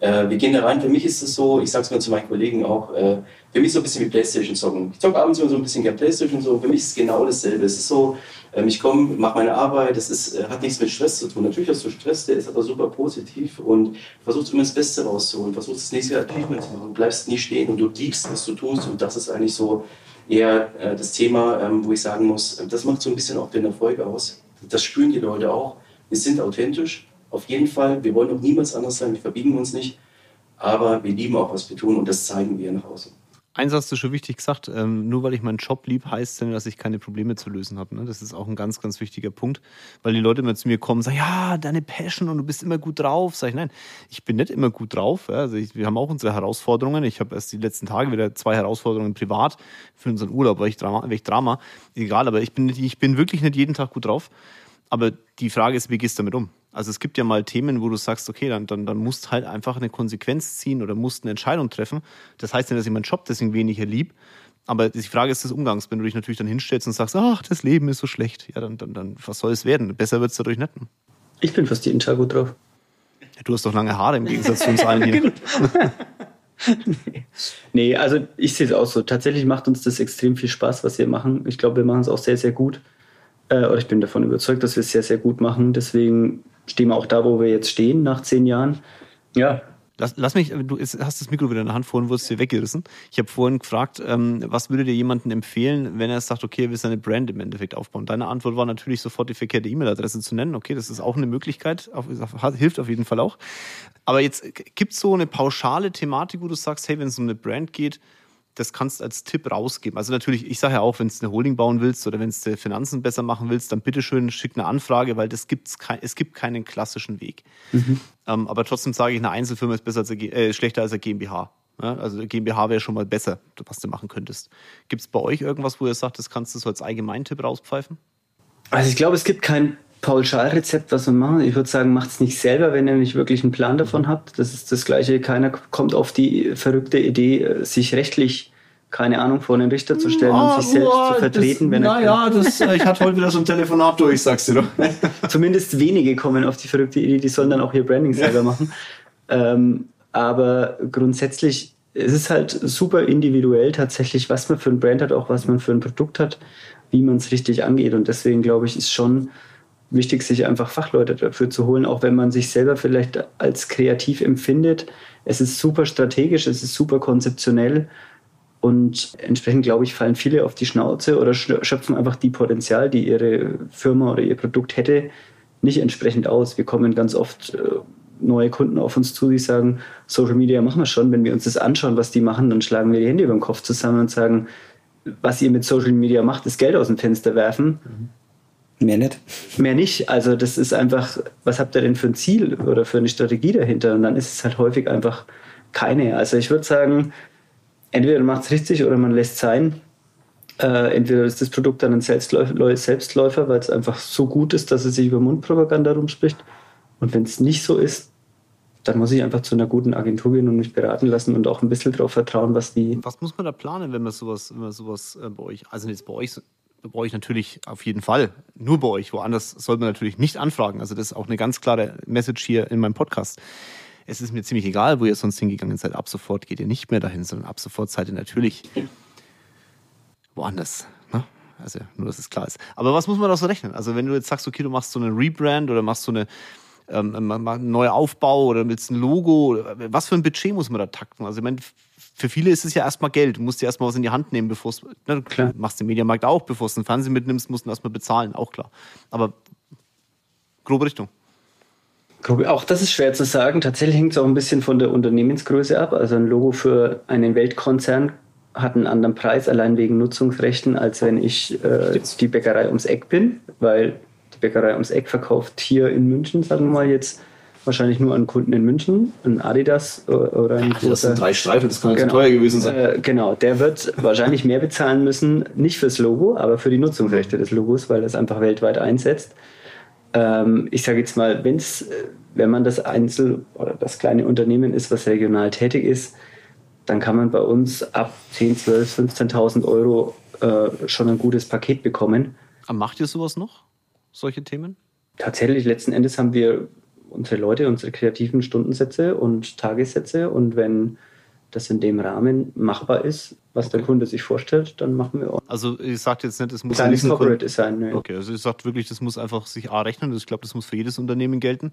Äh, wir gehen da rein, für mich ist es so, ich sage es mal zu meinen Kollegen auch, äh, für mich so ein bisschen wie Playstation zocken. Ich zocke abends immer so ein bisschen gerne Playstation, so, für mich ist es genau dasselbe. Es ist so, ähm, ich komme, mache meine Arbeit, das ist, äh, hat nichts mit Stress zu tun. Natürlich hast du Stress, der ist aber super positiv und versuchst immer das Beste rauszuholen, versuchst das nächste Achievement zu machen, bleibst nie stehen und du liebst, was du tust und das ist eigentlich so eher äh, das Thema, ähm, wo ich sagen muss, das macht so ein bisschen auch den Erfolg aus. Das spüren die Leute auch. Wir sind authentisch, auf jeden Fall. Wir wollen auch niemals anders sein, wir verbiegen uns nicht, aber wir lieben auch, was wir tun und das zeigen wir nach außen. Eins hast du schon wichtig gesagt, ähm, nur weil ich meinen Job lieb, heißt es dass ich keine Probleme zu lösen habe. Ne? Das ist auch ein ganz, ganz wichtiger Punkt, weil die Leute immer zu mir kommen und sagen, ja, deine Passion und du bist immer gut drauf. Sag ich, nein, ich bin nicht immer gut drauf. Also ich, wir haben auch unsere Herausforderungen. Ich habe erst die letzten Tage wieder zwei Herausforderungen privat für unseren Urlaub, weil ich Drama, weil ich Drama. Egal, aber ich bin, nicht, ich bin wirklich nicht jeden Tag gut drauf. Aber die Frage ist, wie gehst du damit um? Also es gibt ja mal Themen, wo du sagst, okay, dann, dann, dann musst halt einfach eine Konsequenz ziehen oder musst eine Entscheidung treffen. Das heißt nicht, dass ich meinen Job deswegen weniger lieb. Aber die Frage ist des Umgangs. Wenn du dich natürlich dann hinstellst und sagst, ach, das Leben ist so schlecht, ja, dann, dann, dann was soll es werden? Besser wird es dadurch nicht. Ich bin fast jeden Tag gut drauf. Ja, du hast doch lange Haare im Gegensatz zu uns allen hier. Nee, also ich sehe es auch so. Tatsächlich macht uns das extrem viel Spaß, was wir machen. Ich glaube, wir machen es auch sehr, sehr gut. Äh, oder ich bin davon überzeugt, dass wir es sehr, sehr gut machen. Deswegen stehen wir auch da, wo wir jetzt stehen, nach zehn Jahren. Ja. Lass, lass mich, du hast das Mikro wieder in der Hand, vorhin wurdest du weggerissen. Ich habe vorhin gefragt, ähm, was würde dir jemanden empfehlen, wenn er sagt, okay, er will seine Brand im Endeffekt aufbauen? Deine Antwort war natürlich sofort die verkehrte E-Mail-Adresse zu nennen. Okay, das ist auch eine Möglichkeit, auf, hilft auf jeden Fall auch. Aber jetzt gibt es so eine pauschale Thematik, wo du sagst, hey, wenn es um eine Brand geht, das kannst du als Tipp rausgeben. Also natürlich, ich sage ja auch, wenn du eine Holding bauen willst oder wenn du Finanzen besser machen willst, dann bitteschön schick eine Anfrage, weil das gibt's kein, es gibt keinen klassischen Weg. Mhm. Ähm, aber trotzdem sage ich, eine Einzelfirma ist besser als äh, schlechter als eine GmbH. Ja, also eine GmbH wäre schon mal besser, was du machen könntest. Gibt es bei euch irgendwas, wo ihr sagt, das kannst du so als Allgemeintipp rauspfeifen? Also ich glaube, es gibt kein Pauschalrezept, was man machen. Ich würde sagen, macht es nicht selber, wenn ihr nicht wirklich einen Plan davon habt. Das ist das Gleiche. Keiner kommt auf die verrückte Idee, sich rechtlich keine Ahnung, vor einen Richter zu stellen oh, und sich selbst zu vertreten. Das, wenn naja, das, äh, ich hatte heute wieder so ein Telefonat durch, sagst du doch. Zumindest wenige kommen auf die verrückte Idee, die sollen dann auch ihr Branding selber ja. machen. Ähm, aber grundsätzlich es ist halt super individuell tatsächlich, was man für ein Brand hat, auch was man für ein Produkt hat, wie man es richtig angeht. Und deswegen glaube ich, ist schon wichtig, sich einfach Fachleute dafür zu holen, auch wenn man sich selber vielleicht als kreativ empfindet. Es ist super strategisch, es ist super konzeptionell und entsprechend, glaube ich, fallen viele auf die Schnauze oder schöpfen einfach die Potenzial, die ihre Firma oder ihr Produkt hätte, nicht entsprechend aus. Wir kommen ganz oft äh, neue Kunden auf uns zu, die sagen, Social Media machen wir schon. Wenn wir uns das anschauen, was die machen, dann schlagen wir die Hände über den Kopf zusammen und sagen, was ihr mit Social Media macht, ist Geld aus dem Fenster werfen. Mhm. Mehr nicht. Mehr nicht. Also das ist einfach, was habt ihr denn für ein Ziel oder für eine Strategie dahinter? Und dann ist es halt häufig einfach keine. Also ich würde sagen, entweder man macht es richtig oder man lässt sein. Äh, entweder ist das Produkt dann ein Selbstläufer, Selbstläufer weil es einfach so gut ist, dass es sich über Mundpropaganda rumspricht. Und wenn es nicht so ist, dann muss ich einfach zu einer guten Agentur gehen und mich beraten lassen und auch ein bisschen darauf vertrauen, was die. Was muss man da planen, wenn man sowas, wenn man sowas äh, bei euch, also jetzt bei euch, bei euch natürlich auf jeden Fall, nur bei euch, woanders sollte man natürlich nicht anfragen. Also das ist auch eine ganz klare Message hier in meinem Podcast. Es ist mir ziemlich egal, wo ihr sonst hingegangen seid. Ab sofort geht ihr nicht mehr dahin, sondern ab sofort seid ihr natürlich woanders. Ne? Also nur, dass es klar ist. Aber was muss man da so rechnen? Also wenn du jetzt sagst, okay, du machst so eine Rebrand oder machst so eine ähm, einen neuen Aufbau oder willst ein Logo, was für ein Budget muss man da takten? Also ich meine, für viele ist es ja erstmal Geld. Du musst dir erstmal was in die Hand nehmen, bevor es, ne, klar. machst den Mediamarkt auch, bevor du einen Fernsehen mitnimmst, musst du erstmal bezahlen, auch klar. Aber grobe Richtung. Auch das ist schwer zu sagen. Tatsächlich hängt es auch ein bisschen von der Unternehmensgröße ab. Also ein Logo für einen Weltkonzern hat einen anderen Preis allein wegen Nutzungsrechten, als wenn ich äh, die Bäckerei ums Eck bin, weil die Bäckerei ums Eck verkauft hier in München, sagen wir mal jetzt, wahrscheinlich nur an Kunden in München, ein Adidas oder ein großer, Das sind drei Streifen, das kann genau, teuer gewesen sein. Äh, genau, der wird wahrscheinlich mehr bezahlen müssen, nicht fürs Logo, aber für die Nutzungsrechte des Logos, weil das einfach weltweit einsetzt. Ähm, ich sage jetzt mal, wenn's, wenn man das Einzel- oder das kleine Unternehmen ist, was regional tätig ist, dann kann man bei uns ab 10, 12, 15.000 Euro äh, schon ein gutes Paket bekommen. Aber macht ihr sowas noch? Solche Themen? Tatsächlich, letzten Endes haben wir unsere Leute, unsere kreativen Stundensätze und Tagessätze und wenn das in dem Rahmen machbar ist, was okay. der Kunde sich vorstellt, dann machen wir auch. Also ich sage jetzt nicht, es muss ein Corporate sein. Ne? Okay, also ich sage wirklich, das muss einfach sich A rechnen. Ich glaube, das muss für jedes Unternehmen gelten.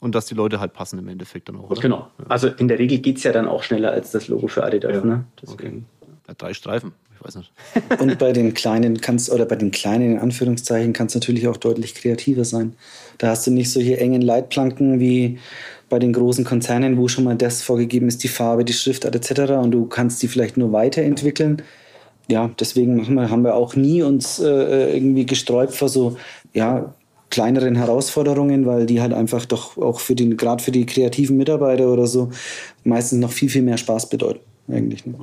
Und dass die Leute halt passen im Endeffekt dann auch, oder? Genau. Also in der Regel geht es ja dann auch schneller als das Logo für Adidas. Ja. Ne? Okay. Ja, drei Streifen, ich weiß nicht. Und bei den kleinen kannst oder bei den kleinen in Anführungszeichen kann es natürlich auch deutlich kreativer sein. Da hast du nicht solche engen Leitplanken wie bei den großen Konzernen, wo schon mal das vorgegeben ist, die Farbe, die Schriftart etc. Und du kannst die vielleicht nur weiterentwickeln. Ja, deswegen haben wir auch nie uns äh, irgendwie gesträubt vor so ja, kleineren Herausforderungen, weil die halt einfach doch auch für den, gerade für die kreativen Mitarbeiter oder so, meistens noch viel, viel mehr Spaß bedeuten. Eigentlich. Ne?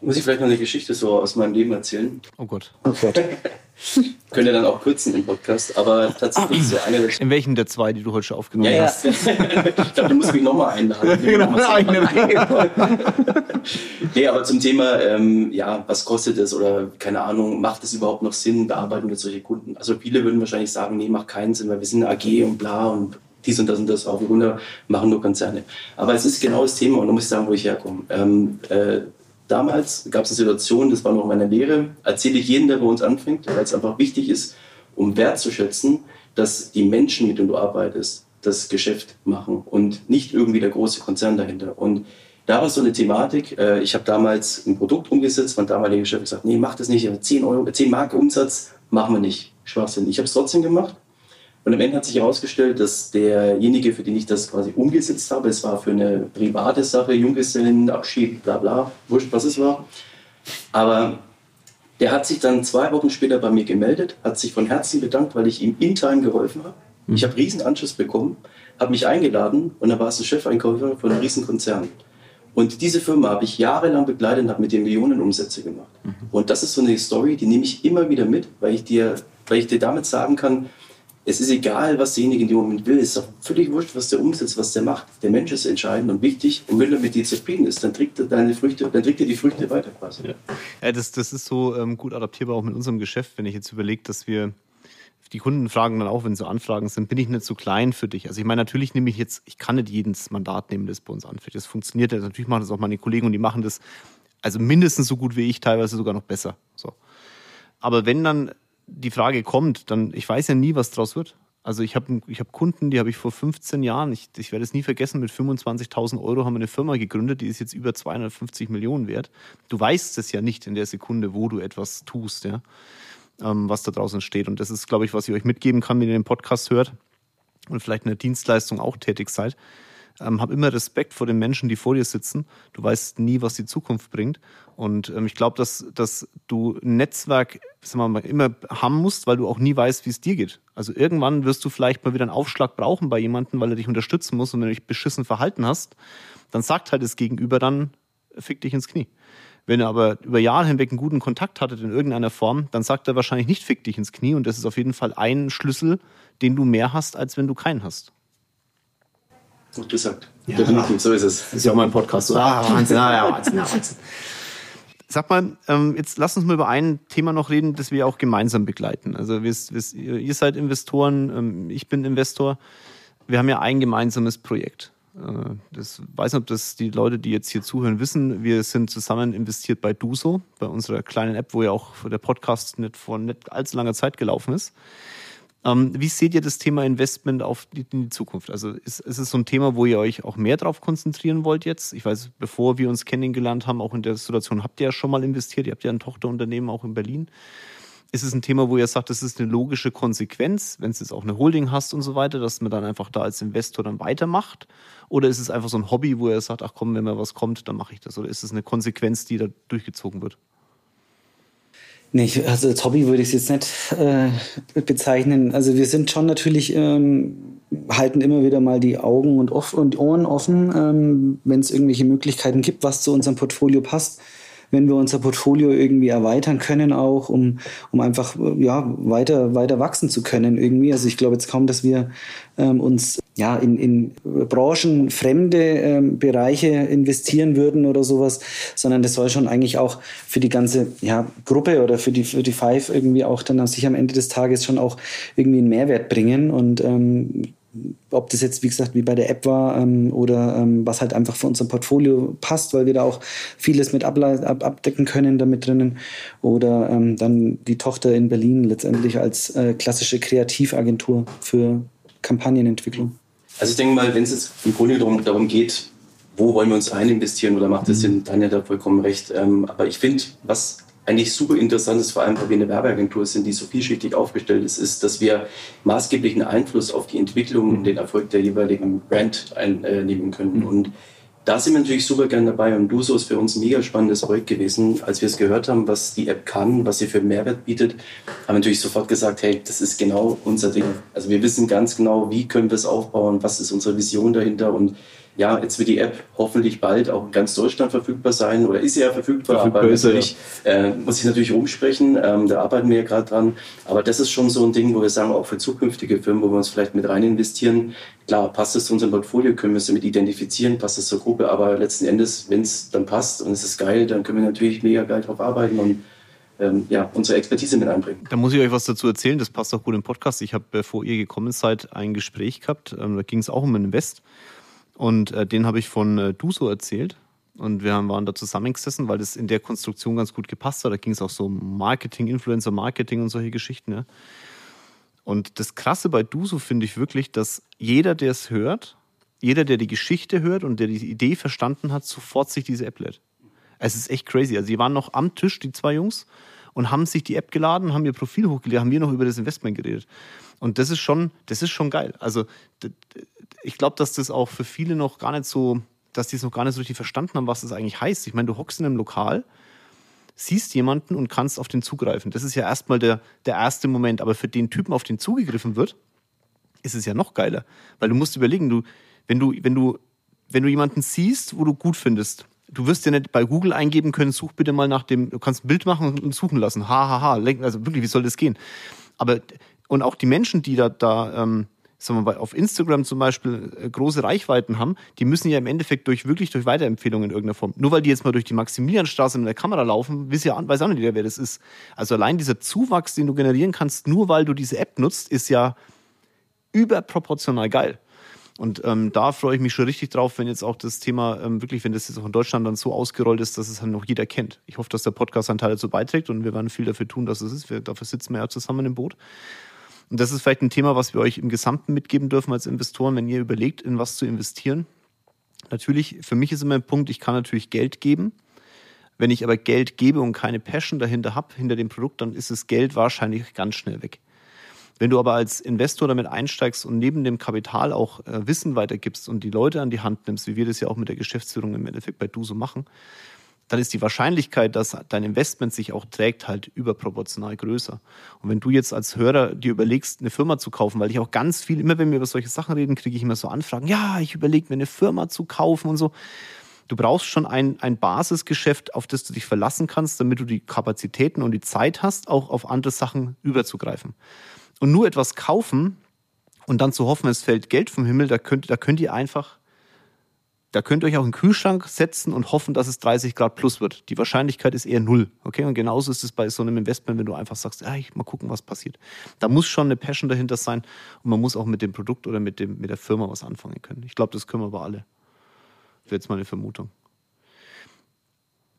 Muss ich vielleicht noch eine Geschichte so aus meinem Leben erzählen? Oh Gott. Oh Gott. Könnt ihr dann auch kürzen im Podcast, aber tatsächlich so eine der In welchen der zwei, die du heute schon aufgenommen ja, hast? Ja. ich glaube, du musst mich nochmal einladen. genau, eigene Nee, aber zum Thema, ähm, ja, was kostet es oder keine Ahnung, macht es überhaupt noch Sinn, bearbeiten wir solche Kunden? Also viele würden wahrscheinlich sagen, nee, macht keinen Sinn, weil wir sind eine AG und bla und dies und das und das auf und runter, machen nur Konzerne. Aber es ist genau das Thema und da muss ich sagen, wo ich herkomme. Ähm, äh, damals gab es eine Situation, das war noch meine Lehre, erzähle ich jedem, der bei uns anfängt, weil es einfach wichtig ist, um wertzuschätzen, dass die Menschen, mit denen du arbeitest, das Geschäft machen und nicht irgendwie der große Konzern dahinter. Und da war so eine Thematik. Äh, ich habe damals ein Produkt umgesetzt, mein damaliger Chef gesagt, nee, mach das nicht, 10 Euro, 10 Mark Umsatz machen wir nicht. Schwachsinn. Ich habe es trotzdem gemacht und am Ende hat sich herausgestellt, dass derjenige, für den ich das quasi umgesetzt habe, es war für eine private Sache, Junggesellenabschied, bla bla, wurscht, was es war. Aber der hat sich dann zwei Wochen später bei mir gemeldet, hat sich von Herzen bedankt, weil ich ihm in Time geholfen habe. Ich habe riesen Anschluss bekommen, habe mich eingeladen und da war es ein Chefeinkäufer von einem riesen Konzern. Und diese Firma habe ich jahrelang begleitet und habe mit dem Millionen Umsätze gemacht. Mhm. Und das ist so eine Story, die nehme ich immer wieder mit, weil ich dir, weil ich dir damit sagen kann, es ist egal, was derjenige in dem Moment will. Es ist auch völlig wurscht, was der umsetzt, was der macht. Der Mensch ist entscheidend und wichtig. Und wenn er mit dir zufrieden ist, dann trägt er deine Früchte, dann trägt er die Früchte weiter quasi. Ja, ja das, das ist so ähm, gut adaptierbar auch mit unserem Geschäft, wenn ich jetzt überlege, dass wir die Kunden fragen dann auch, wenn so Anfragen sind, bin ich nicht zu klein für dich? Also ich meine, natürlich nehme ich jetzt, ich kann nicht jedes Mandat nehmen, das bei uns anfällt. Das funktioniert ja. Natürlich machen das auch meine Kollegen und die machen das also mindestens so gut wie ich, teilweise sogar noch besser. So. Aber wenn dann die Frage kommt, dann, ich weiß ja nie, was draus wird. Also ich habe ich hab Kunden, die habe ich vor 15 Jahren, ich, ich werde es nie vergessen, mit 25.000 Euro haben wir eine Firma gegründet, die ist jetzt über 250 Millionen wert. Du weißt es ja nicht in der Sekunde, wo du etwas tust, ja, ähm, was da draußen steht. Und das ist, glaube ich, was ich euch mitgeben kann, wenn ihr den Podcast hört und vielleicht in der Dienstleistung auch tätig seid. Ähm, hab immer Respekt vor den Menschen, die vor dir sitzen. Du weißt nie, was die Zukunft bringt. Und ähm, ich glaube, dass, dass du ein Netzwerk sagen mal, immer haben musst, weil du auch nie weißt, wie es dir geht. Also irgendwann wirst du vielleicht mal wieder einen Aufschlag brauchen bei jemandem, weil er dich unterstützen muss. Und wenn du dich beschissen verhalten hast, dann sagt halt das Gegenüber dann, fick dich ins Knie. Wenn er aber über Jahre hinweg einen guten Kontakt hattet in irgendeiner Form, dann sagt er wahrscheinlich nicht fick dich ins Knie und das ist auf jeden Fall ein Schlüssel, den du mehr hast, als wenn du keinen hast. Gut gesagt. Ja. Definitiv, so ist es. Das ist ja auch mein Podcast. So, ah, Wahnsinn, ah, ja, Wahnsinn, ja, Wahnsinn. Sag mal, ähm, jetzt lass uns mal über ein Thema noch reden, das wir auch gemeinsam begleiten. Also wir, wir, ihr seid Investoren, ähm, ich bin Investor. Wir haben ja ein gemeinsames Projekt. Äh, das weiß nicht, ob das die Leute, die jetzt hier zuhören, wissen. Wir sind zusammen investiert bei Duso, bei unserer kleinen App, wo ja auch der Podcast nicht vor nicht allzu langer Zeit gelaufen ist. Ähm, wie seht ihr das Thema Investment auf die, in die Zukunft? Also ist, ist es so ein Thema, wo ihr euch auch mehr drauf konzentrieren wollt jetzt? Ich weiß, bevor wir uns kennengelernt haben, auch in der Situation habt ihr ja schon mal investiert. Ihr habt ja ein Tochterunternehmen auch in Berlin. Ist es ein Thema, wo ihr sagt, das ist eine logische Konsequenz, wenn es jetzt auch eine Holding hast und so weiter, dass man dann einfach da als Investor dann weitermacht? Oder ist es einfach so ein Hobby, wo ihr sagt, ach komm, wenn mir was kommt, dann mache ich das? Oder ist es eine Konsequenz, die da durchgezogen wird? Nee, also als Hobby würde ich es jetzt nicht äh, bezeichnen. Also wir sind schon natürlich, ähm, halten immer wieder mal die Augen und, off und Ohren offen, ähm, wenn es irgendwelche Möglichkeiten gibt, was zu unserem Portfolio passt wenn wir unser Portfolio irgendwie erweitern können, auch um, um einfach ja, weiter, weiter wachsen zu können irgendwie. Also ich glaube jetzt kaum, dass wir ähm, uns ja, in, in branchenfremde ähm, Bereiche investieren würden oder sowas, sondern das soll schon eigentlich auch für die ganze ja, Gruppe oder für die, für die Five irgendwie auch dann sich am Ende des Tages schon auch irgendwie einen Mehrwert bringen. Und ähm, ob das jetzt, wie gesagt, wie bei der App war ähm, oder ähm, was halt einfach für unser Portfolio passt, weil wir da auch vieles mit ab abdecken können damit drinnen. Oder ähm, dann die Tochter in Berlin letztendlich als äh, klassische Kreativagentur für Kampagnenentwicklung. Also ich denke mal, wenn es jetzt im Grunde darum, darum geht, wo wollen wir uns rein investieren oder macht das mhm. Sinn, Tanja da vollkommen recht. Ähm, aber ich finde, was eigentlich super interessant ist, vor allem weil wir eine Werbeagentur sind, die so vielschichtig aufgestellt ist, ist, dass wir maßgeblichen Einfluss auf die Entwicklung und den Erfolg der jeweiligen Brand einnehmen können. Mhm. Und da sind wir natürlich super gern dabei und Duso ist für uns ein mega spannendes Projekt gewesen. Als wir es gehört haben, was die App kann, was sie für Mehrwert bietet, haben wir natürlich sofort gesagt, hey, das ist genau unser Ding. Also wir wissen ganz genau, wie können wir es aufbauen, was ist unsere Vision dahinter und ja, jetzt wird die App hoffentlich bald auch in ganz Deutschland verfügbar sein oder ist sie ja verfügbar, verfügbar aber natürlich, äh, muss ich natürlich umsprechen, ähm, da arbeiten wir ja gerade dran. Aber das ist schon so ein Ding, wo wir sagen, auch für zukünftige Firmen, wo wir uns vielleicht mit rein investieren, klar, passt es zu unserem Portfolio, können wir es damit identifizieren, passt es zur Gruppe, aber letzten Endes, wenn es dann passt und es ist geil, dann können wir natürlich mega geil drauf arbeiten und ähm, ja, unsere Expertise mit einbringen. Da muss ich euch was dazu erzählen, das passt auch gut im Podcast. Ich habe, bevor ihr gekommen seid, ein Gespräch gehabt, ähm, da ging es auch um Invest. Und äh, den habe ich von äh, Duso erzählt. Und wir haben, waren da zusammengesessen, weil das in der Konstruktion ganz gut gepasst hat. Da ging es auch so um Marketing, Influencer-Marketing und solche Geschichten. Ja. Und das Krasse bei Duso finde ich wirklich, dass jeder, der es hört, jeder, der die Geschichte hört und der die Idee verstanden hat, sofort sich diese App lädt. Es ist echt crazy. Also, die waren noch am Tisch, die zwei Jungs, und haben sich die App geladen, haben ihr Profil hochgeladen, haben wir noch über das Investment geredet. Und das ist schon, das ist schon geil. Also, ich glaube, dass das auch für viele noch gar nicht so, dass die es noch gar nicht so richtig verstanden haben, was das eigentlich heißt. Ich meine, du hockst in einem Lokal, siehst jemanden und kannst auf den zugreifen. Das ist ja erstmal der, der erste Moment. Aber für den Typen, auf den zugegriffen wird, ist es ja noch geiler. Weil du musst überlegen, du, wenn du, wenn du, wenn du jemanden siehst, wo du gut findest, du wirst ja nicht bei Google eingeben können, such bitte mal nach dem, du kannst ein Bild machen und suchen lassen. Ha, ha, ha. Also wirklich, wie soll das gehen? Aber, und auch die Menschen, die da, da, ähm, sagen wir mal, auf Instagram zum Beispiel äh, große Reichweiten haben, die müssen ja im Endeffekt durch wirklich durch Weiterempfehlungen in irgendeiner Form. Nur weil die jetzt mal durch die Maximilianstraße mit der Kamera laufen, weiß ja weiß auch nicht wer das ist. Also allein dieser Zuwachs, den du generieren kannst, nur weil du diese App nutzt, ist ja überproportional geil. Und ähm, da freue ich mich schon richtig drauf, wenn jetzt auch das Thema ähm, wirklich, wenn das jetzt auch in Deutschland dann so ausgerollt ist, dass es halt noch jeder kennt. Ich hoffe, dass der Podcast einen Teil dazu beiträgt und wir werden viel dafür tun, dass es ist. Wir, dafür sitzen wir ja zusammen im Boot. Und das ist vielleicht ein Thema, was wir euch im Gesamten mitgeben dürfen als Investoren, wenn ihr überlegt, in was zu investieren. Natürlich, für mich ist immer ein Punkt, ich kann natürlich Geld geben. Wenn ich aber Geld gebe und keine Passion dahinter habe, hinter dem Produkt, dann ist das Geld wahrscheinlich ganz schnell weg. Wenn du aber als Investor damit einsteigst und neben dem Kapital auch äh, Wissen weitergibst und die Leute an die Hand nimmst, wie wir das ja auch mit der Geschäftsführung im Endeffekt bei Duso machen, dann ist die Wahrscheinlichkeit, dass dein Investment sich auch trägt, halt überproportional größer. Und wenn du jetzt als Hörer dir überlegst, eine Firma zu kaufen, weil ich auch ganz viel, immer wenn wir über solche Sachen reden, kriege ich immer so Anfragen, ja, ich überlege mir eine Firma zu kaufen und so. du brauchst schon ein, ein Basisgeschäft, auf das du dich verlassen kannst, damit du die Kapazitäten und die Zeit hast, auch auf andere Sachen überzugreifen. Und nur etwas kaufen und dann zu hoffen, es fällt Geld vom Himmel, da könnt, da könnt ihr einfach da könnt ihr euch auch einen Kühlschrank setzen und hoffen, dass es 30 Grad plus wird. Die Wahrscheinlichkeit ist eher null. Okay, und genauso ist es bei so einem Investment, wenn du einfach sagst, ja, ich mal gucken, was passiert. Da muss schon eine Passion dahinter sein und man muss auch mit dem Produkt oder mit, dem, mit der Firma was anfangen können. Ich glaube, das können wir aber alle. Wäre jetzt meine Vermutung.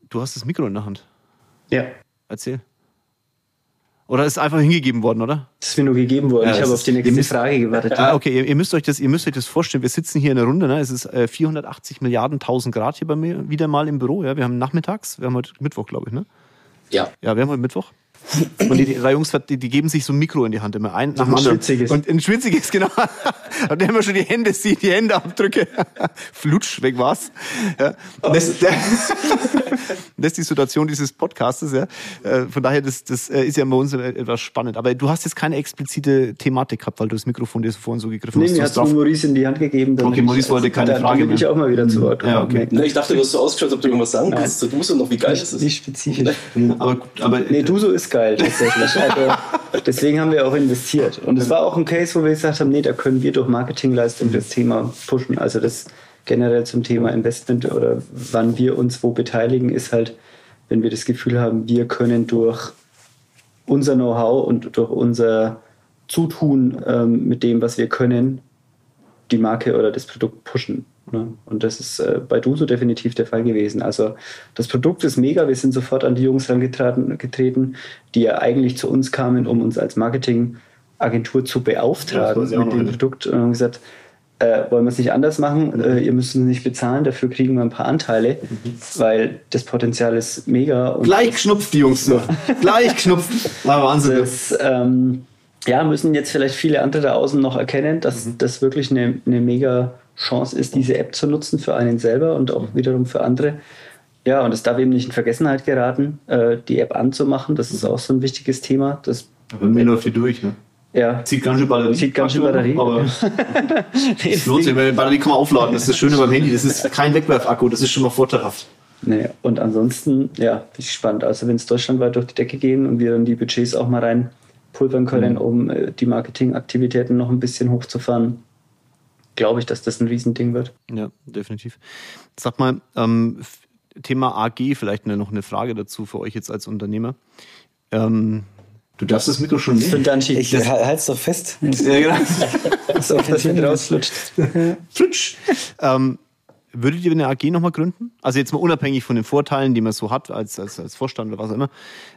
Du hast das Mikro in der Hand. Ja. Erzähl. Oder ist einfach hingegeben worden, oder? Das ist mir nur gegeben worden. Ja, ich habe auf die nächste müsst- Frage gewartet. Ah, okay, ihr, ihr, müsst euch das, ihr müsst euch das vorstellen. Wir sitzen hier in der Runde. Ne? Es ist äh, 480 Milliarden 1000 Grad hier bei mir wieder mal im Büro. Ja? Wir haben nachmittags, wir haben heute Mittwoch, glaube ich. Ne? Ja. Ja, wir haben heute Mittwoch. Und die, die drei Jungs, die, die geben sich so ein Mikro in die Hand immer ein nach ein schwitziges. Und ein schwitziges, genau. Und der immer schon die Hände sieht, die Hände abdrücke. Flutsch, weg war's. Ja. Und Das, der, das ist die Situation dieses Podcastes. Ja. Äh, Von daher, das, das äh, ist ja bei uns etwas spannend. Aber du hast jetzt keine explizite Thematik gehabt, weil du das Mikrofon dir vorhin so gegriffen Nee, hast. mir Du hat Maurice in die Hand gegeben. damit Okay, Maurice wollte keine dann Frage bin ich mehr. auch mal wieder zu Wort. Ja, okay. Ich dachte, du hast so ausgeschaut, ob du irgendwas sagen kannst. Du musst noch, wie geil ist das? Nicht spezifisch. aber, aber Nee, Duso ist geil tatsächlich. Also, deswegen haben wir auch investiert. Und es war auch ein Case, wo wir gesagt haben, nee, da können wir durch Marketingleistung das Thema pushen. Also das generell zum Thema Investment oder wann wir uns wo beteiligen, ist halt, wenn wir das Gefühl haben, wir können durch unser Know-how und durch unser Zutun ähm, mit dem, was wir können, die Marke oder das Produkt pushen. Ne? Und das ist äh, bei Duso definitiv der Fall gewesen. Also das Produkt ist mega. Wir sind sofort an die Jungs herangetreten, getreten, die ja eigentlich zu uns kamen, um uns als Marketingagentur zu Ja, beauftragen auch mit dem ja. Produkt. Und haben gesagt, äh, wollen wir es nicht anders machen? Äh, ihr müsst uns nicht bezahlen, dafür kriegen wir ein paar Anteile, weil das Potenzial ist mega. Gleich geschnupft, die Jungs. So. gleich geschnupft. War Wahnsinn. das ähm, ja, müssen jetzt vielleicht viele andere da außen noch erkennen, dass Mhm. das wirklich eine, eine mega Chance ist, diese App zu nutzen für einen selber und auch wiederum für andere. Ja, und es darf eben nicht in Vergessenheit geraten, äh, die App anzumachen. Das ist auch so ein wichtiges Thema. Das Bei mir läuft die durch, ne? ja, Zieht ganz schön Batterie. Zieht ganz schön Batterie. Aber es lohnt sich, weil Batterie kann man aufladen. Das ist das Schöne beim Handy. Das ist kein Wegwerfakku. Das ist schon mal vorteilhaft. Nee, und ansonsten, ja, bin ich gespannt. Also wenn es deutschlandweit durch die Decke gehen und wir dann die Budgets auch mal reinpulvern können, Mhm. um äh, die Marketingaktivitäten noch ein bisschen hochzufahren, glaube ich, dass das ein Riesending wird. Ja, definitiv. Sag mal, ähm, Thema AG, vielleicht eine, noch eine Frage dazu für euch jetzt als Unternehmer. Ähm, du darfst das Mikro schon nehmen. Danchi. Ich halte es doch fest. Ja, genau. so, dass mit rausflutscht. Flutsch. ähm, würdet ihr eine AG nochmal gründen? Also jetzt mal unabhängig von den Vorteilen, die man so hat als, als, als Vorstand oder was auch immer,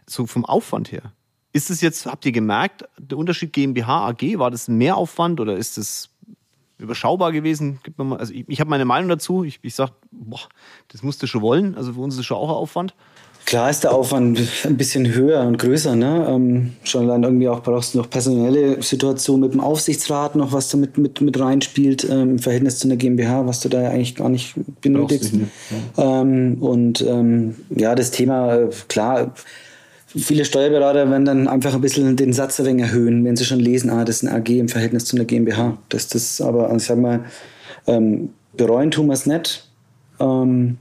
so vom Aufwand her. Ist es jetzt, habt ihr gemerkt, der Unterschied GmbH, AG, war das ein Mehraufwand oder ist es überschaubar gewesen? Gib mir mal, also ich, ich habe meine Meinung dazu. Ich, ich sage, boah, das musst du schon wollen. Also für uns ist es schon auch ein Aufwand. Klar ist der Aufwand ein bisschen höher und größer. Ne? Ähm, schon allein irgendwie auch brauchst du noch personelle Situation mit dem Aufsichtsrat noch, was da mit, mit, mit reinspielt ähm, im Verhältnis zu einer GmbH, was du da eigentlich gar nicht benötigst. nicht, ähm, und ähm, ja, das Thema, äh, klar, viele Steuerberater werden dann einfach ein bisschen den Satz ein wenig erhöhen, wenn sie schon lesen, ah, das ist eine AG im Verhältnis zu einer GmbH. Das, das aber, ich sag mal, ähm, bereuen tun wir es nicht. Ähm,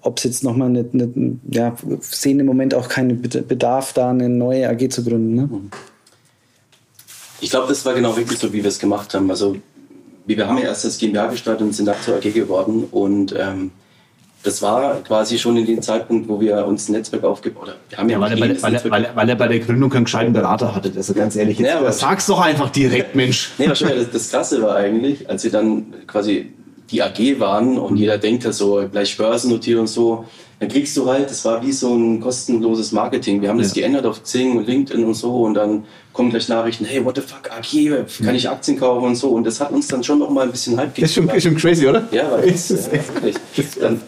ob es jetzt nochmal eine, eine, ja, sehen im Moment auch keinen Bed- Bedarf, da eine neue AG zu gründen. Ne? Ich glaube, das war genau wirklich so, wie wir es gemacht haben. Also wir haben ja erst das GmbH gestartet und sind dann zur AG geworden. Und ähm, das war quasi schon in dem Zeitpunkt, wo wir uns ein Netzwerk aufgebaut haben. Wir haben ja, Ja, weil, er bei, jedes weil, er, weil, er, weil er bei der Gründung keinen gescheiten Berater hatte. Also ganz ehrlich, jetzt Ja, sag's doch einfach direkt, Mensch. Nee, aber schon, das, das Krasse war eigentlich, als wir dann quasi die AG waren und jeder denkt ja so, gleich börsennotiert und so, dann kriegst du halt, das war wie so ein kostenloses Marketing. Wir haben das Ja. geändert auf Xing und LinkedIn und so und dann kommen gleich Nachrichten, hey, what the fuck, AG, kann ich Aktien kaufen und so und das hat uns dann schon noch mal ein bisschen Hype Ist schon, ist schon crazy, oder? Ja, weil das, es äh, wirklich. Dann,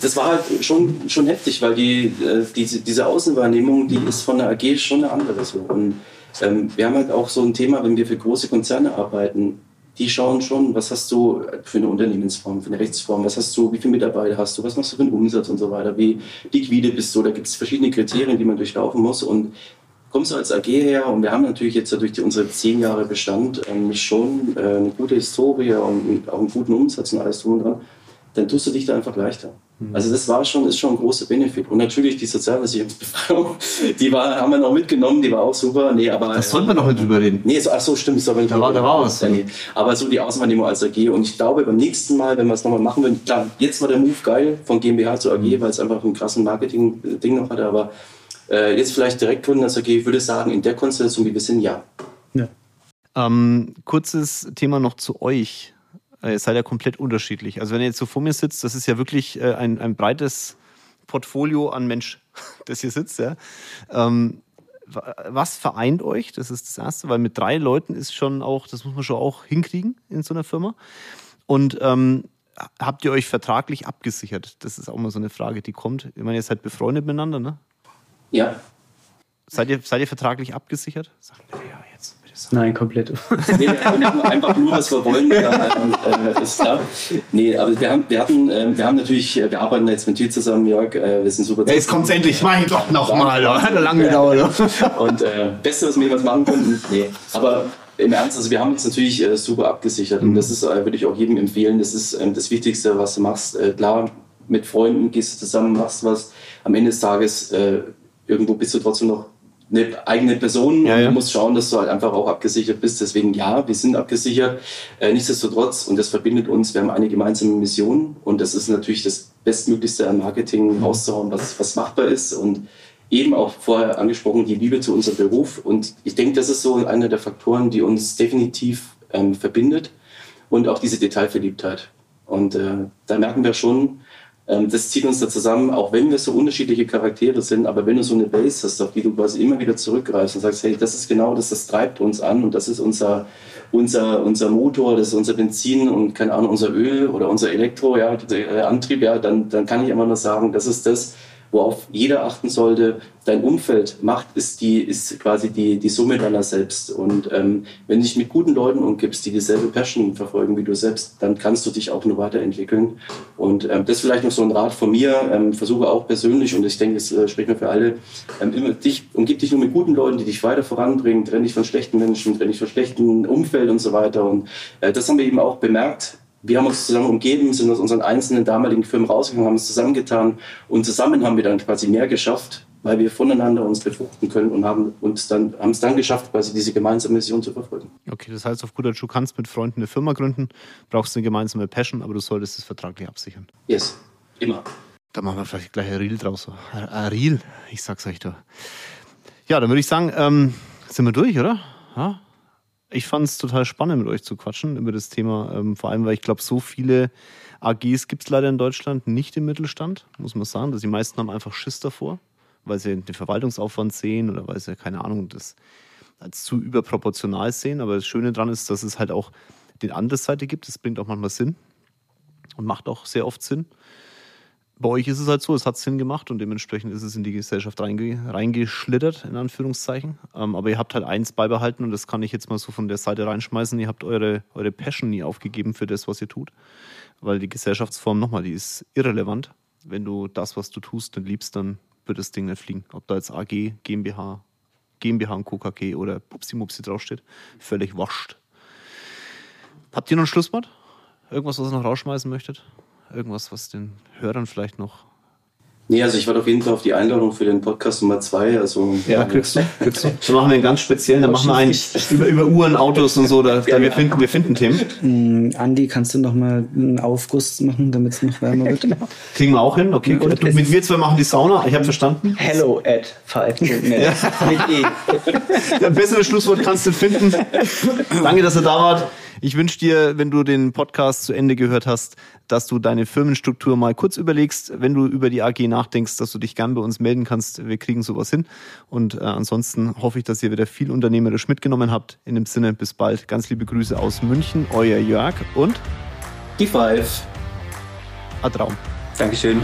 das war halt schon, schon heftig, weil die, äh, diese, diese Außenwahrnehmung, die ist von der AG schon eine andere. So. Und ähm, wir haben halt auch so ein Thema, wenn wir für große Konzerne arbeiten, die schauen schon, was hast du für eine Unternehmensform, für eine Rechtsform, was hast du, wie viele Mitarbeiter hast du, was machst du für einen Umsatz und so weiter, wie liquide bist du, da gibt es verschiedene Kriterien, die man durchlaufen muss und kommst du als AG her und wir haben natürlich jetzt durch die, unsere zehn Jahre Bestand ähm, schon äh, eine gute Historie und auch einen guten Umsatz und alles drum und dran dann tust du dich da einfach leichter. Also das war schon, ist schon ein großer Benefit. Und natürlich die Sozialversicherungsbefreiung, die war, haben wir noch mitgenommen, die war auch super. Nee, aber, Das sollten wir noch nicht drüber reden. Nee, so, ach so, stimmt. So, Da war- war was. Ja, nee. Aber so die Auswahrnehmung als AG. Und ich glaube, beim nächsten Mal, wenn wir es nochmal machen würden, klar, jetzt war der Move geil von GmbH zu AG, Mhm. weil es einfach einen krassen Marketing-Ding noch hatte. Aber äh, jetzt vielleicht direkt gründen als AG, ich würde sagen, in der Konstellation, wie wir sind, ja. Ähm, kurzes Thema noch zu euch. Äh, Ihr seid ja komplett unterschiedlich. Also wenn ihr jetzt so vor mir sitzt, das ist ja wirklich äh, ein, ein breites Portfolio an Mensch, das hier sitzt. Ja. Ähm, wa- was vereint euch? Das ist das Erste, weil mit drei Leuten ist schon auch, das muss man schon auch hinkriegen in so einer Firma. Und ähm, habt ihr euch vertraglich abgesichert? Das ist auch mal so eine Frage, die kommt. Ich meine, ihr seid befreundet miteinander, ne? Ja. Seid ihr, seid ihr vertraglich abgesichert? Nein, komplett. Nee, wir haben einfach nur, was wir wollen. Dann, äh, ist klar. Nee, aber wir haben, wir hatten, äh, wir haben natürlich, äh, wir arbeiten jetzt mit dir zusammen, Jörg. Äh, wir sind super. Ja, jetzt kommt's endlich. Mein Gott, nochmal. Hat er lang gedauert. Und äh, Beste, was wir jemals machen konnten. Nee, aber im Ernst, also wir haben uns natürlich äh, super abgesichert und das ist, äh, würde ich auch jedem empfehlen. Das ist ähm, das Wichtigste, was du machst. Äh, klar, mit Freunden gehst du zusammen, machst was. Am Ende des Tages äh, irgendwo bist du trotzdem noch eine eigene Person Ja, ja. du musst schauen, dass du halt einfach auch abgesichert bist. Deswegen ja, wir sind abgesichert. Äh, nichtsdestotrotz, und das verbindet uns, wir haben eine gemeinsame Mission und das ist natürlich das Bestmöglichste am Marketing rauszuhauen, was, was machbar ist und eben auch vorher angesprochen, die Liebe zu unserem Beruf. Und ich denke, das ist so einer der Faktoren, die uns definitiv ähm, verbindet und auch diese Detailverliebtheit. Und äh, da merken wir schon, das zieht uns da zusammen, auch wenn wir so unterschiedliche Charaktere sind, aber wenn du so eine Base hast, auf die du quasi immer wieder zurückgreifst und sagst, hey, das ist genau das, das treibt uns an und das ist unser, unser, unser Motor, das ist unser Benzin und keine Ahnung, unser Öl oder unser Elektro, ja, der Antrieb, ja, dann, dann kann ich immer nur sagen, das ist das, worauf jeder achten sollte. Dein Umfeld macht, ist die, ist quasi die, die Summe deiner selbst. Und ähm, wenn du dich mit guten Leuten umgibst, die dieselbe Passion verfolgen wie du selbst, dann kannst du dich auch nur weiterentwickeln. Und ähm, das ist vielleicht noch so ein Rat von mir. Ähm, versuche auch persönlich, und ich denke, das äh, spricht mir für alle, ähm, immer dich, umgib dich nur mit guten Leuten, die dich weiter voranbringen, trenn dich von schlechten Menschen, trenn dich von schlechten Umfeld und so weiter. Und äh, das haben wir eben auch bemerkt wir haben uns zusammen umgeben, sind aus unseren einzelnen damaligen Firmen rausgegangen, haben uns zusammengetan und zusammen haben wir dann quasi mehr geschafft, weil wir voneinander uns befruchten können und haben uns dann, haben es dann geschafft, quasi diese gemeinsame Mission zu verfolgen. Okay, das heißt, auf gut Deutsch, du kannst mit Freunden eine Firma gründen, brauchst eine gemeinsame Passion, aber du solltest es vertraglich absichern. Yes, immer. Da machen wir vielleicht gleich ein Reel draus. ein Reel, ich sag's euch da. Ja, dann würde ich sagen, ähm, sind wir durch, oder? Ja? Ich fand es total spannend, mit euch zu quatschen über das Thema. Ähm, vor allem, weil ich glaube, so viele AGs gibt es leider in Deutschland nicht im Mittelstand, muss man sagen. Dass die meisten haben einfach Schiss davor, weil sie den Verwaltungsaufwand sehen oder weil sie, keine Ahnung, das als zu überproportional sehen. Aber das Schöne daran ist, dass es halt auch die andere Seite gibt. Das bringt auch manchmal Sinn und macht auch sehr oft Sinn. Bei euch ist es halt so, es hat Sinn gemacht und dementsprechend ist es in die Gesellschaft reinge reingeschlittert, in Anführungszeichen. Ähm, aber ihr habt halt eins beibehalten und das kann ich jetzt mal so von der Seite reinschmeißen. Ihr habt eure, eure Passion nie aufgegeben für das, was ihr tut. Weil die Gesellschaftsform, nochmal, die ist irrelevant. Wenn du das, was du tust, nicht liebst, dann wird das Ding nicht fliegen. Ob da jetzt AG, GmbH, GmbH und KKG oder Pupsi Mupsi draufsteht, völlig wascht. Habt ihr noch ein Schlusswort? Irgendwas, was ihr noch rausschmeißen möchtet? Irgendwas, was den Hörern vielleicht noch. Nee, also ich warte auf jeden Fall auf die Einladung für den Podcast Nummer zwei. Also, Ja, kriegst du. Kriegst du. Dann machen wir einen ganz speziellen, dann machen wir einen über, über Uhren, Autos und so. Da, da wir, finden, wir finden Themen. Mm, Andi, kannst du noch mal einen Aufguss machen, damit es noch wärmer wird? Kriegen wir auch hin. Okay, gut. Du, mit mir zwei machen die Sauna. Ich habe verstanden. Hello at 5.net. Mit E. Ein besseres Schlusswort kannst du finden. Danke, dass ihr da wart. Ich wünsche dir, wenn du den Podcast zu Ende gehört hast, dass du deine Firmenstruktur mal kurz überlegst. Wenn du über die AG nachdenkst, dass du dich gern bei uns melden kannst. Wir kriegen sowas hin. Und äh, ansonsten hoffe ich, dass ihr wieder viel unternehmerisch mitgenommen habt. In dem Sinne, bis bald. Ganz liebe Grüße aus München. Euer Jörg und die Five. Adraum. Dankeschön.